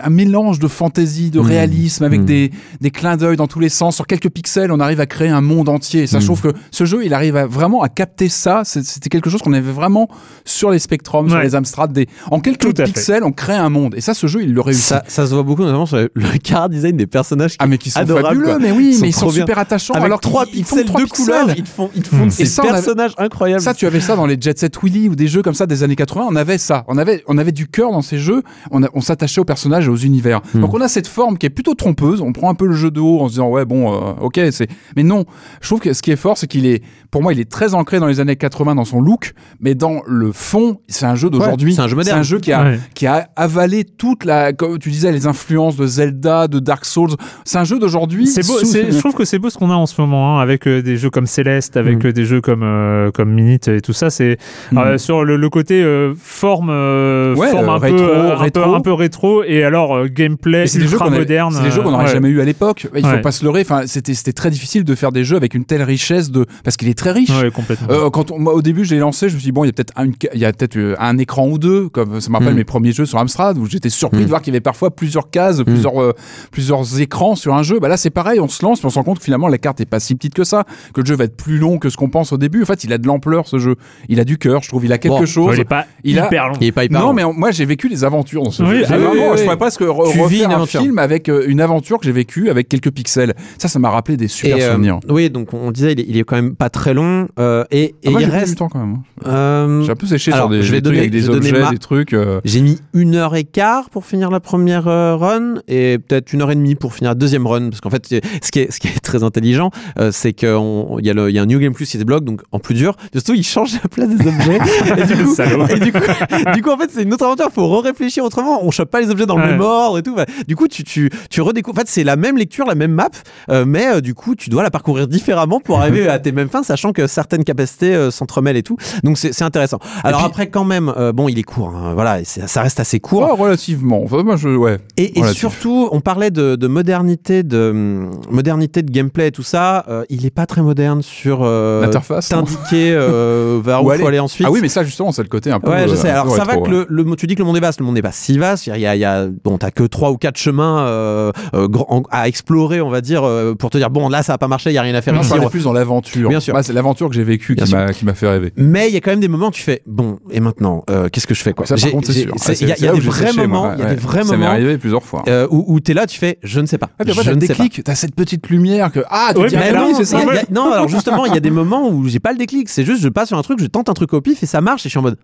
un mélange de fantaisie, de Mm. réalisme, avec Mm. des, des clins d'œil dans tous les sens. Sur quelques pixels, on arrive à créer un monde entier. Et ça, je Mm. trouve que ce jeu, il arrive à, vraiment à capter ça. C'était quelque chose qu'on avait vraiment sur les Spectrum, sur les Amstrad. Des... En quelques fait. pixels, on crée un monde. Et ça, ce jeu, il le réussit. Ça, ça se voit beaucoup, notamment sur le, (laughs) car design des personnages. Qui ah, mais qui sont adorables, fabuleux, quoi. mais oui, Ils mais ils sont bien. super attachants. Avec alors trois qu'ils- ils font pixels trois de couleurs, ils font, ils font ces ça, avait- personnages incroyables. Ça, tu avais ça dans les Jet Set Willy ou des jeux comme ça des années 80. On avait ça. On avait, on avait du cœur dans ces jeux. On, a- on s'attachait aux personnages et aux univers. Hmm. Donc on a cette forme qui est plutôt trompeuse. On prend un peu le jeu de haut en se disant ouais bon, euh, ok, c'est. Mais non, je trouve que ce qui est fort, c'est qu'il est, pour moi, il est très ancré dans les années 80 dans son look, mais dans le fond, c'est un jeu d'aujourd'hui. c'est un jeu moderne. C'est un jeu qui a, Ouais. qui a avalé toute la, comme tu disais, les influences de Zelda, de Dark Souls. C'est un jeu d'aujourd'hui. C'est beau, sous- c'est- je trouve que c'est beau ce qu'on a en ce moment, hein, avec euh, des jeux comme Céleste, avec Mm. euh, des jeux comme euh, comme Minute et tout ça. C'est Mm. euh, sur le, le côté euh, forme, euh, Ouais, forme euh, un, rétro, peu, euh, un rétro. peu un peu rétro et alors euh, gameplay c'est des jeux ultra moderne. c'est des jeux qu'on n'aurait ouais. jamais eu à l'époque. Il faut Ouais. pas se leurrer. Enfin, c'était c'était très difficile de faire des jeux avec une telle richesse de parce qu'il est très riche. Ouais, complètement. Euh, quand on- moi, au début, je l'ai lancé, je me suis dit bon, il y a peut-être un, il y a peut-être euh, un écran ou deux, comme ça me rappelle Mm. mes premiers jeux sur Amstrad, où j'étais surpris Mm. de voir qu'il y avait parfois plusieurs cases, plusieurs euh, plusieurs écrans sur un jeu. Bah là, c'est pareil, on se lance, mais on se rend compte que finalement la carte est pas si petite que ça, que le jeu va être plus long que ce qu'on pense au début. En fait, il a de l'ampleur ce jeu. Il a du cœur, je trouve. Il a quelque Bon, chose. Il est pas il a- hyper long. Il est pas hyper Non, long. mais moi j'ai vécu des aventures dans ce Oui, jeu. ah oui, vraiment- oui, je presque re- Tu vis refaire une un film avec euh, une aventure que j'ai vécue avec quelques pixels. Ça, ça m'a rappelé des super Et, euh, souvenirs. oui, donc on disait, il est, il est quand même pas très long euh, et, et Ah, moi, il reste. temps quand même. hein. euh, J'ai un peu séché alors, sur des, je vais des trucs avec des je vais donner objets, ma- des trucs. euh, J'ai mis une heure et quart pour finir la première euh, run et peut-être une heure et demie pour finir la deuxième run. Parce qu'en fait, ce qui est, ce qui est très intelligent, euh, c'est qu'il y, a le- il y a un New Game Plus qui se débloque, donc en plus dur. Surtout, il change la place des objets. (laughs) et du coup, Salaud. et du coup, (laughs) du coup, en fait, c'est une autre aventure. Il faut réfléchir autrement. On chope pas les objets dans le Ouais. et tout. Du coup, tu, tu, tu redécouvres. En fait, c'est la même lecture, la même map, euh, mais euh, du coup, tu dois la parcourir différemment pour arriver (laughs) à tes mêmes fins, sachant que certaines capacités euh, s'entremêlent et tout. Donc, c'est c'est intéressant. Alors puis- après, quand même, euh, bon, il est court. hein, voilà, ça reste assez court. ouais, relativement. Enfin, moi, je, ouais. Et, et surtout, on parlait de, de modernité, de hum, modernité de gameplay et tout ça. euh, il est pas très moderne sur euh, L'interface, t'indiquer (laughs) euh, vers où Où il faut aller ensuite. Ah oui, mais ça, justement, c'est le côté un peu. Ouais, je sais. Alors ça va que le, le- tu dis que le monde est vaste, le monde n'est pas si vaste. Il y a, il y a bon, t'as que trois ou quatre chemins euh, euh, à explorer, on va dire, euh, pour te dire bon, là, ça va pas marcher, il y a rien à faire Non, ici. on- plus dans l'aventure. Bien sûr. Moi, c'est l'aventure que j'ai vécue qui m'a qui m'a fait rêver. Mais il y a quand même des moments où tu fais bon, et maintenant, euh, qu'est-ce que je fais quoi? Ça, par contre, c'est sûr. Ah, Il y a, a des vrais moments, il y a des vrais Ça m'est moments arrivé plusieurs fois. euh, où, où t'es là, tu fais je ne sais pas. Ah, je ne sais pas. déclic, t'as cette petite lumière que. Ah, tu c'est ça. a- a- non, alors justement, il y a des moments où j'ai pas le déclic. C'est juste, je passe sur un truc, je tente un truc au pif et ça marche et je suis en mode.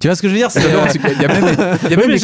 Tu vois ce que je veux dire? A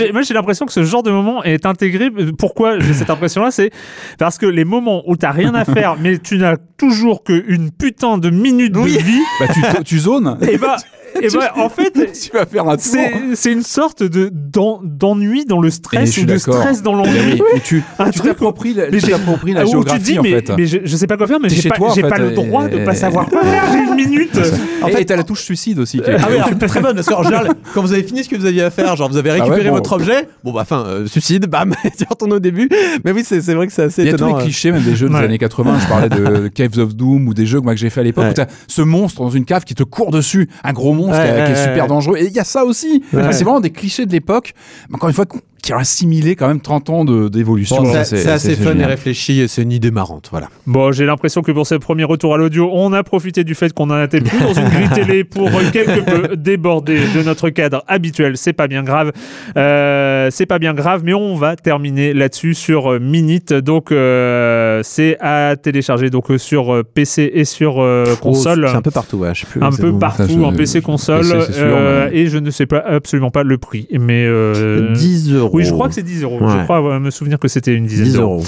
a moi j'ai l'impression que ce genre de moment est intégré. Pourquoi j'ai cette impression-là C'est parce que les moments où t'as rien à (laughs) faire, mais tu n'as toujours qu'une putain de minute Oui. de vie, bah, tu, tu zones. et bah, et bah en fait, (laughs) tu vas faire un tour. c'est une sorte de d'en- d'ennui dans le Et stress ou de stress dans Mais l'ennui. oui, tu t'appropries la, la où géographie tu dis, en mais, fait. mais je, je sais pas quoi faire, mais j'ai pas, toi, en j'ai fait, pas le et- droit de pas et- savoir quoi faire. J'ai une minute. (laughs) En et fait- t'as la touche suicide aussi. Ah oui, alors, très bonne, parce qu'en général, quand vous avez fini ce que vous aviez à faire, genre vous avez Ah ouais, récupéré bon. votre objet, bon bah, enfin, euh, suicide, bam, (laughs) tu retournes au début. Mais oui, c'est vrai que c'est assez Il y a tous étonnant. les euh. clichés, même des jeux des années 80. Je parlais de Caves of Doom ou des jeux que j'ai fait à l'époque ce monstre dans une cave qui te court dessus, un gros monstre Ouais, qui, est- qui est ouais, super dangereux. Et il y a ça aussi. Ouais. Enfin, C'est vraiment des clichés de l'époque. Mais Encore une fois, qui ont assimilé quand même 30 ans de- d'évolution. Bon, Ça, c'est assez fun et réfléchi et c'est une idée marrante, voilà. Bon, j'ai l'impression que pour ce premier retour à l'audio, on a profité du fait qu'on n'en était plus dans une grille télé pour quelque peu déborder de notre cadre habituel. C'est pas bien grave. Euh, c'est pas bien grave, mais on va terminer là-dessus sur euh, Minute. Donc, euh, c'est à télécharger donc euh, sur PC et sur euh, console. C'est un peu partout, ouais, je sais plus. un peu partout Ça, je- en PC console PC, c'est sûr, euh, mais- et je ne sais pas absolument pas le prix mais euh, 10 euros. Oui je crois que c'est 10 euros Ouais. je crois me souvenir que c'était une dizaine 10 d'euros euros.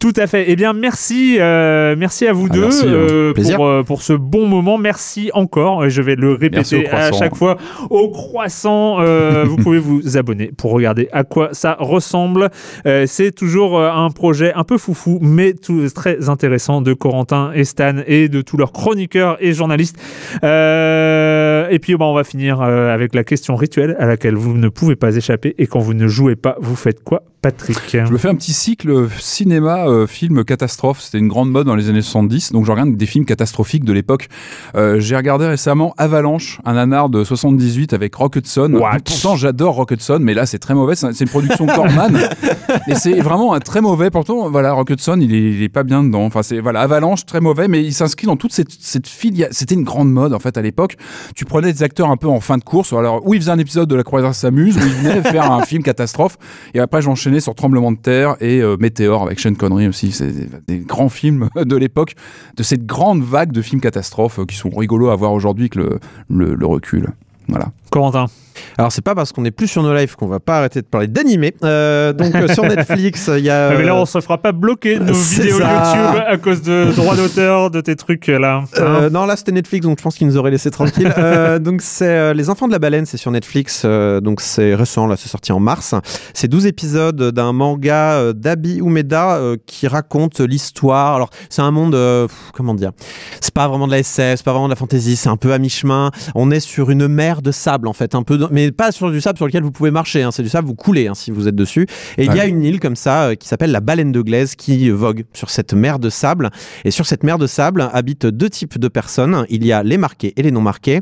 Tout à fait. Eh bien, merci, euh, merci à vous Ah, deux merci, hein. euh, pour, euh, pour ce bon moment. Merci encore. Je vais le répéter à chaque fois au croissant. euh, vous pouvez vous (laughs) abonner pour regarder à quoi ça ressemble. Euh, C'est toujours euh, un projet un peu foufou, mais tout, très intéressant de Corentin et Stan et de tous leurs chroniqueurs et journalistes. Euh, et puis, bah, on va finir euh, avec la question rituelle à laquelle vous ne pouvez pas échapper. Et quand vous ne jouez pas, vous faites quoi, Patrick? Je me fais un petit cycle cinéma, euh, film catastrophe. C'était une grande mode dans les années 70. Donc je regarde des films catastrophiques de l'époque. Euh, J'ai regardé récemment Avalanche, un nanar de 78 avec Rock Hudson. What? Pourtant j'adore Rock Hudson, mais là c'est très mauvais. C'est une production Corman. (laughs) et c'est vraiment un très mauvais. Pourtant voilà, Rock Hudson il est, il est pas bien dedans. Enfin c'est voilà Avalanche très mauvais, mais il s'inscrit dans toute cette, cette filière. C'était une grande mode en fait à l'époque. Tu prenais des acteurs un peu en fin de course. Alors où ils faisaient un épisode de La Croisière s'amuse, où ils venaient faire un film catastrophe. Et après j'enchaînais sur Tremblement de terre et euh, Météore avec Sean Connery aussi. C'est des, grands films (laughs) de l'époque, de cette grande vague de films catastrophes euh, qui sont rigolos à voir aujourd'hui le, le recul. Voilà. Corentin Alors, c'est pas parce qu'on est plus sur nos lives qu'on va pas arrêter de parler d'animé. Euh, donc, euh, sur (laughs) Netflix, il y a. Ah, mais là, euh, on se fera pas bloquer nos vidéos ça. YouTube à cause de droits d'auteur de tes trucs là. Euh, Hein non, là c'était Netflix, donc je pense qu'ils nous auraient laissé tranquille. (laughs) Euh, donc c'est euh, Les Enfants de la Baleine, c'est sur Netflix, euh, donc c'est récent, là c'est sorti en mars. C'est 12 épisodes d'un manga euh, d'Abi Umeda euh, qui raconte l'histoire. Alors c'est un monde, euh, pff, comment dire, c'est pas vraiment de la SF, c'est pas vraiment de la fantasy, c'est un peu à mi-chemin. On est sur une mer de sable en fait, un peu mais pas sur du sable sur lequel vous pouvez marcher. hein. C'est du sable, vous coulez hein, si vous êtes dessus. Et il y a une île comme ça euh, qui s'appelle la baleine de glaise qui vogue sur cette mer de sable. Et sur cette mer de sable habitent deux types de personnes. Il y a les marqués et les non marqués.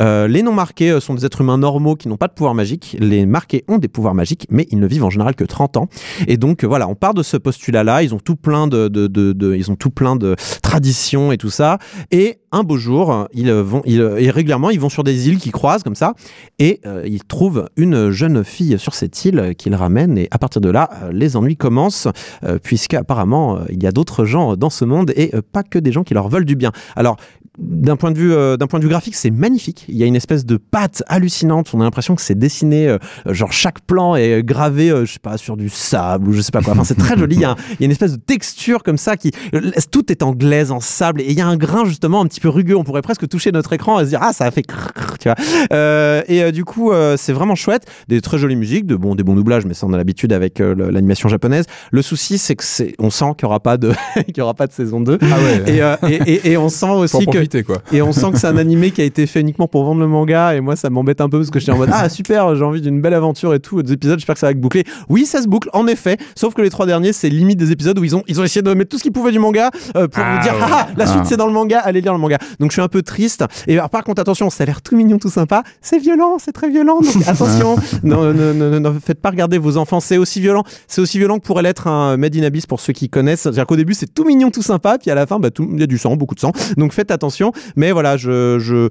Euh, les non marqués euh, sont des êtres humains normaux qui n'ont pas de pouvoir magique. Les marqués ont des pouvoirs magiques, mais ils ne vivent en général que 30 ans. Et donc voilà, on part de ce postulat-là. Ils ont tout plein de, de, de- de- ils ont tout plein de traditions et tout ça. Et un beau jour, ils vont, ils, et régulièrement, ils vont sur des îles qui croisent comme ça, et euh, ils trouvent une jeune fille sur cette île qu'ils ramènent. Et à partir de là, euh, les ennuis commencent, euh, puisque apparemment, euh, il y a d'autres gens dans ce monde et euh, pas que des gens qui leur veulent du bien. Alors d'un point de vue euh, point de vue graphique c'est magnifique il y a une espèce de patte hallucinante on a l'impression que c'est dessiné euh, genre chaque plan est gravé euh, je sais pas sur du sable ou je sais pas quoi enfin c'est très joli il y, a il y a une espèce de texture comme ça qui euh, tout est en glaise en sable et il y a un grain justement un petit peu rugueux on pourrait presque toucher notre écran et se dire ah ça a fait crrr, tu vois Euh, et euh, du coup euh, c'est vraiment chouette des très jolies musiques de bon des bons doublages mais ça on a l'habitude avec l'animation japonaise le souci c'est que c'est on sent qu'il y aura pas de (laughs) qu'il y aura pas de saison 2 Ah ouais. et, et, et- et on sent aussi que profiter, quoi. et on sent que c'est un animé qui a été fait uniquement pour vendre le manga. Et moi, ça m'embête un peu parce que j'étais en mode Ah, super, j'ai envie d'une belle aventure et tout. Des épisodes, j'espère que ça va être bouclé. Oui, ça se boucle, en effet. Sauf que les trois derniers, c'est limite des épisodes où ils ont, ils ont essayé de mettre tout ce qu'ils pouvaient du manga euh, pour Ah, vous dire ouais. Ah, la suite, Ah. c'est dans le manga, allez lire le manga. Donc, je suis un peu triste. Et alors, par contre, attention, ça a l'air tout mignon, tout sympa. C'est violent, c'est très violent. Donc, (laughs) attention, ne, ne, ne- ne faites pas regarder vos enfants. C'est aussi violent. C'est aussi violent que pourrait l'être un Made in Abyss pour ceux qui connaissent. C'est-à-dire qu'au début, c'est tout mignon, tout sympa. Puis à la fin, bah, tout- il y a du sang, beaucoup de sang. Donc, faites attention. Mais voilà, je, je,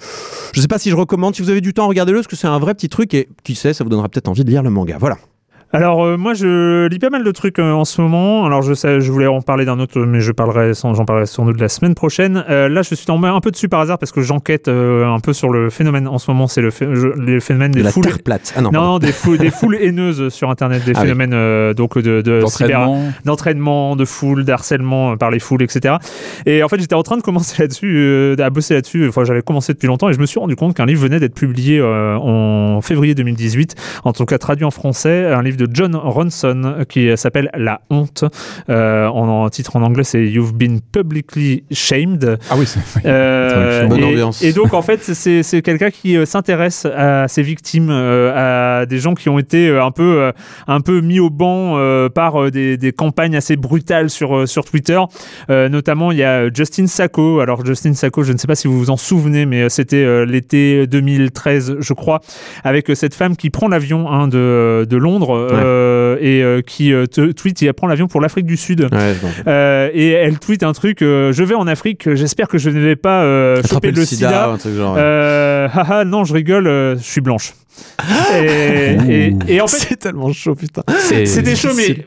je sais pas si je recommande. Si vous avez du temps, regardez-le parce que c'est un vrai petit truc et qui sait, ça vous donnera peut-être envie de lire le manga. Voilà. Alors euh, moi je lis pas mal de trucs euh, en ce moment. Alors je sais, je voulais en parler d'un autre, mais je parlerai, sans- j'en parlerai sans doute la semaine prochaine. Euh, là je suis tombé un peu dessus par hasard parce que j'enquête euh, un peu sur le phénomène en ce moment. C'est le, phénomène des De la foules. terre plate. Ah non. Non, des foules, des (laughs) foules haineuses sur Internet, des Ah oui. phénomènes euh, donc de, de D'entraînement. d'entraînement, de foule, d'harcèlement euh, par les foules, etc. Et en fait, j'étais en train de commencer là-dessus, euh, à bosser là-dessus. Enfin, j'avais commencé depuis longtemps et je me suis rendu compte qu'un livre venait d'être publié euh, en février 2018, en tout cas traduit en français, un livre de John Ronson qui s'appelle La honte. Euh, en, en titre en anglais, c'est You've been publicly shamed. Ah oui, c'est. Euh, Bonne et, ambiance. et donc en fait c'est c'est quelqu'un qui euh, s'intéresse à ces victimes, euh, à des gens qui ont été un peu un peu mis au banc euh, par des, des campagnes assez brutales sur sur Twitter. Euh, notamment il y a Justin Sacco. Alors Justin Sacco, je ne sais pas si vous vous en souvenez, mais c'était euh, l'été 2013, je crois, avec cette femme qui prend l'avion hein, de de Londres euh, et euh, qui euh, tweet, il prend l'avion pour l'Afrique du Sud. Ouais, et elle tweet un truc je vais en Afrique j'espère que je ne vais pas choper le sida, un truc genre. Haha non je rigole je suis blanche et, et, et en (laughs) fait c'est tellement chaud, putain. c'était chaud mais.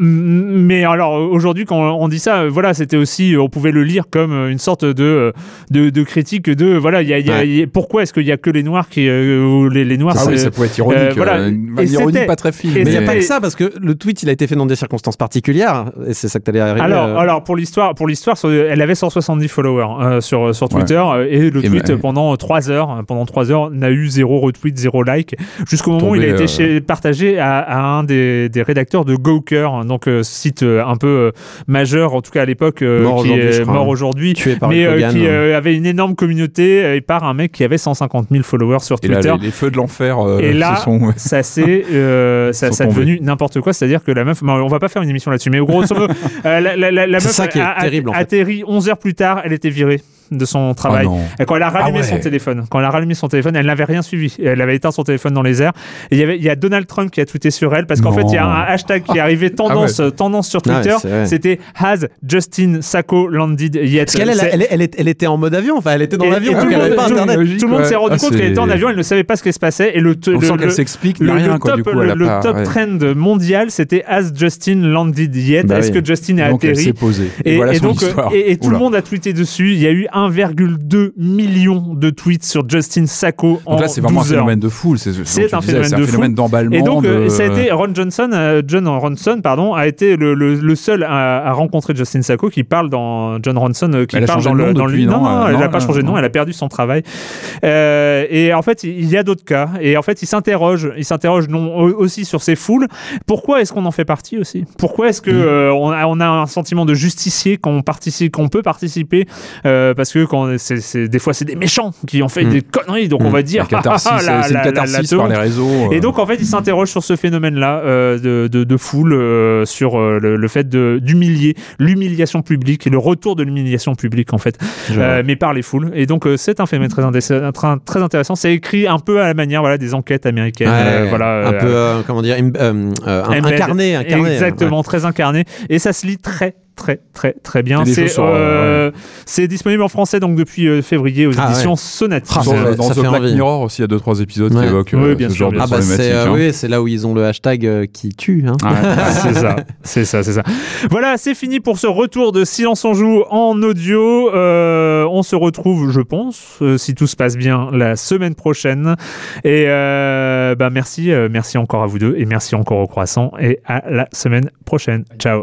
Mais alors aujourd'hui quand on dit ça euh, voilà c'était aussi on pouvait le lire comme euh, une sorte de euh, de, de critique de voilà il y a, il y a- Ouais. il y a- pourquoi est-ce qu'il y a que les noirs qui euh, ou les, les noirs Ah c'est- oui, ça pouvait être ironique. euh, voilà. euh, une Et ironie c'était- pas très fine. et Mais il n'y a c'était- pas que ça, parce que le tweet, il a été fait dans des circonstances particulières, et c'est ça que t'allais arriver. Alors, euh, alors pour l'histoire, pour l'histoire, elle avait 170 followers euh, sur sur Twitter euh, et le Et tweet ben- pendant trois heures, euh, pendant trois heures, n'a eu zéro retweet, zéro like, jusqu'au moment où il a été euh, partagé à, à un des, des rédacteurs de Gawker, donc euh, site euh, un peu euh, majeur, en tout cas à l'époque, euh, Mort qui est crois, mort hein. aujourd'hui. tué par Mais euh, qui hein. euh, avait une énorme communauté et par un mec qui avait 150 000 followers sur Et là, Twitter. les, les feux de l'enfer euh, Et là, se sont. (laughs) ça c'est euh, ça, ça devenu n'importe quoi. C'est-à-dire que la meuf, bon, on va pas faire une émission là-dessus, mais grosso modo, (laughs) euh, la, la, la, la C'est meuf ça qui est a, a- terrible, en fait. atterri 11 heures plus tard, elle était virée de son travail. Oh. Et quand elle a rallumé Ah ouais. son téléphone, quand elle a rallumé son téléphone, elle n'avait rien suivi. Elle avait éteint son téléphone dans les airs. Et il y avait, il y a Donald Trump qui a tweeté sur elle parce qu'en fait, il y a un hashtag qui est arrivé tendance, tendance sur Ah ouais, Twitter. C'était Has Justin Sacco landed yet. Parce qu'elle, elle, C'est- elle, elle, est- elle était en mode avion, enfin, elle était dans l'avion, tout le monde- tout Tout le s'est rendu Ah, compte qu'elle était en avion, elle ne savait pas ce qui se passait. Et le, On le- sent le- qu'elle s'explique, le, mais rien, le quoi, top, du coup, le, elle a le pas- top ouais. trend mondial, c'était Has Justin landed yet? Bah Est-ce oui. que Justin a atterri? et, voilà et son donc, et, et tout Oula. le monde a tweeté dessus. Il y a eu 1,2 million de tweets sur Justin Sacco en Donc là, c'est vraiment un 12 heures. phénomène de foule. C'est C'est un phénomène un phénomène d'emballement. Et donc, euh, de- ça a été Ron Johnson, euh, John Ronson, pardon, a été le, le, le seul à, à rencontrer Justin Sacco qui parle dans John Ronson, euh, qui Elle parle dans le nom dans depuis, non, non non, Euh, elle n'a pas euh, changé de nom, non. elle a perdu son travail. Euh, et en fait, il y a d'autres cas. Et en fait, il s'interroge, il s'interroge non au- aussi sur ces foules. Pourquoi est-ce qu'on en fait partie aussi? Pourquoi est-ce Mm. que euh, on, a, on a un sentiment de justicier quand on participe, qu'on peut participer euh, parce parce que quand c'est- des fois c'est des méchants qui ont fait Mm. des conneries, donc on va dire La catharsis, (laughs) ah, la- une la- catharsis par les réseaux. euh. Et donc en fait, il s'interroge sur ce phénomène-là euh, de, de, de foule, euh, sur le, le fait d'humilier, l'humiliation publique et le retour de l'humiliation publique en fait, mais par les foules. Et donc c'est un phénomène très, très, intéressant. C'est écrit un peu à la manière voilà des enquêtes américaines, Ouais, voilà, un peu, comment dire, incarné. Exactement, très incarné. Et ça se lit très, très, très, très bien. C'est sur, euh, c'est disponible en français donc depuis euh, février aux Ah, éditions ouais. Ah, Dans, ça fait- dans ça The fait Black envie. Mirror aussi, il y a deux trois épisodes Ouais. qui évoquent Oui, euh, bien ce sûr, genre de bien Ah bah c'est euh, hein. oui, là où ils ont le hashtag euh, qui tue. Hein. (laughs) c'est ça, c'est ça, c'est ça. Voilà, c'est fini pour ce retour de Silence on joue en audio. Euh, on se retrouve, je pense, euh, si tout se passe bien, la semaine prochaine. Et euh, bah merci, euh, merci encore à vous deux et merci encore au croissant et à la semaine prochaine. Ciao.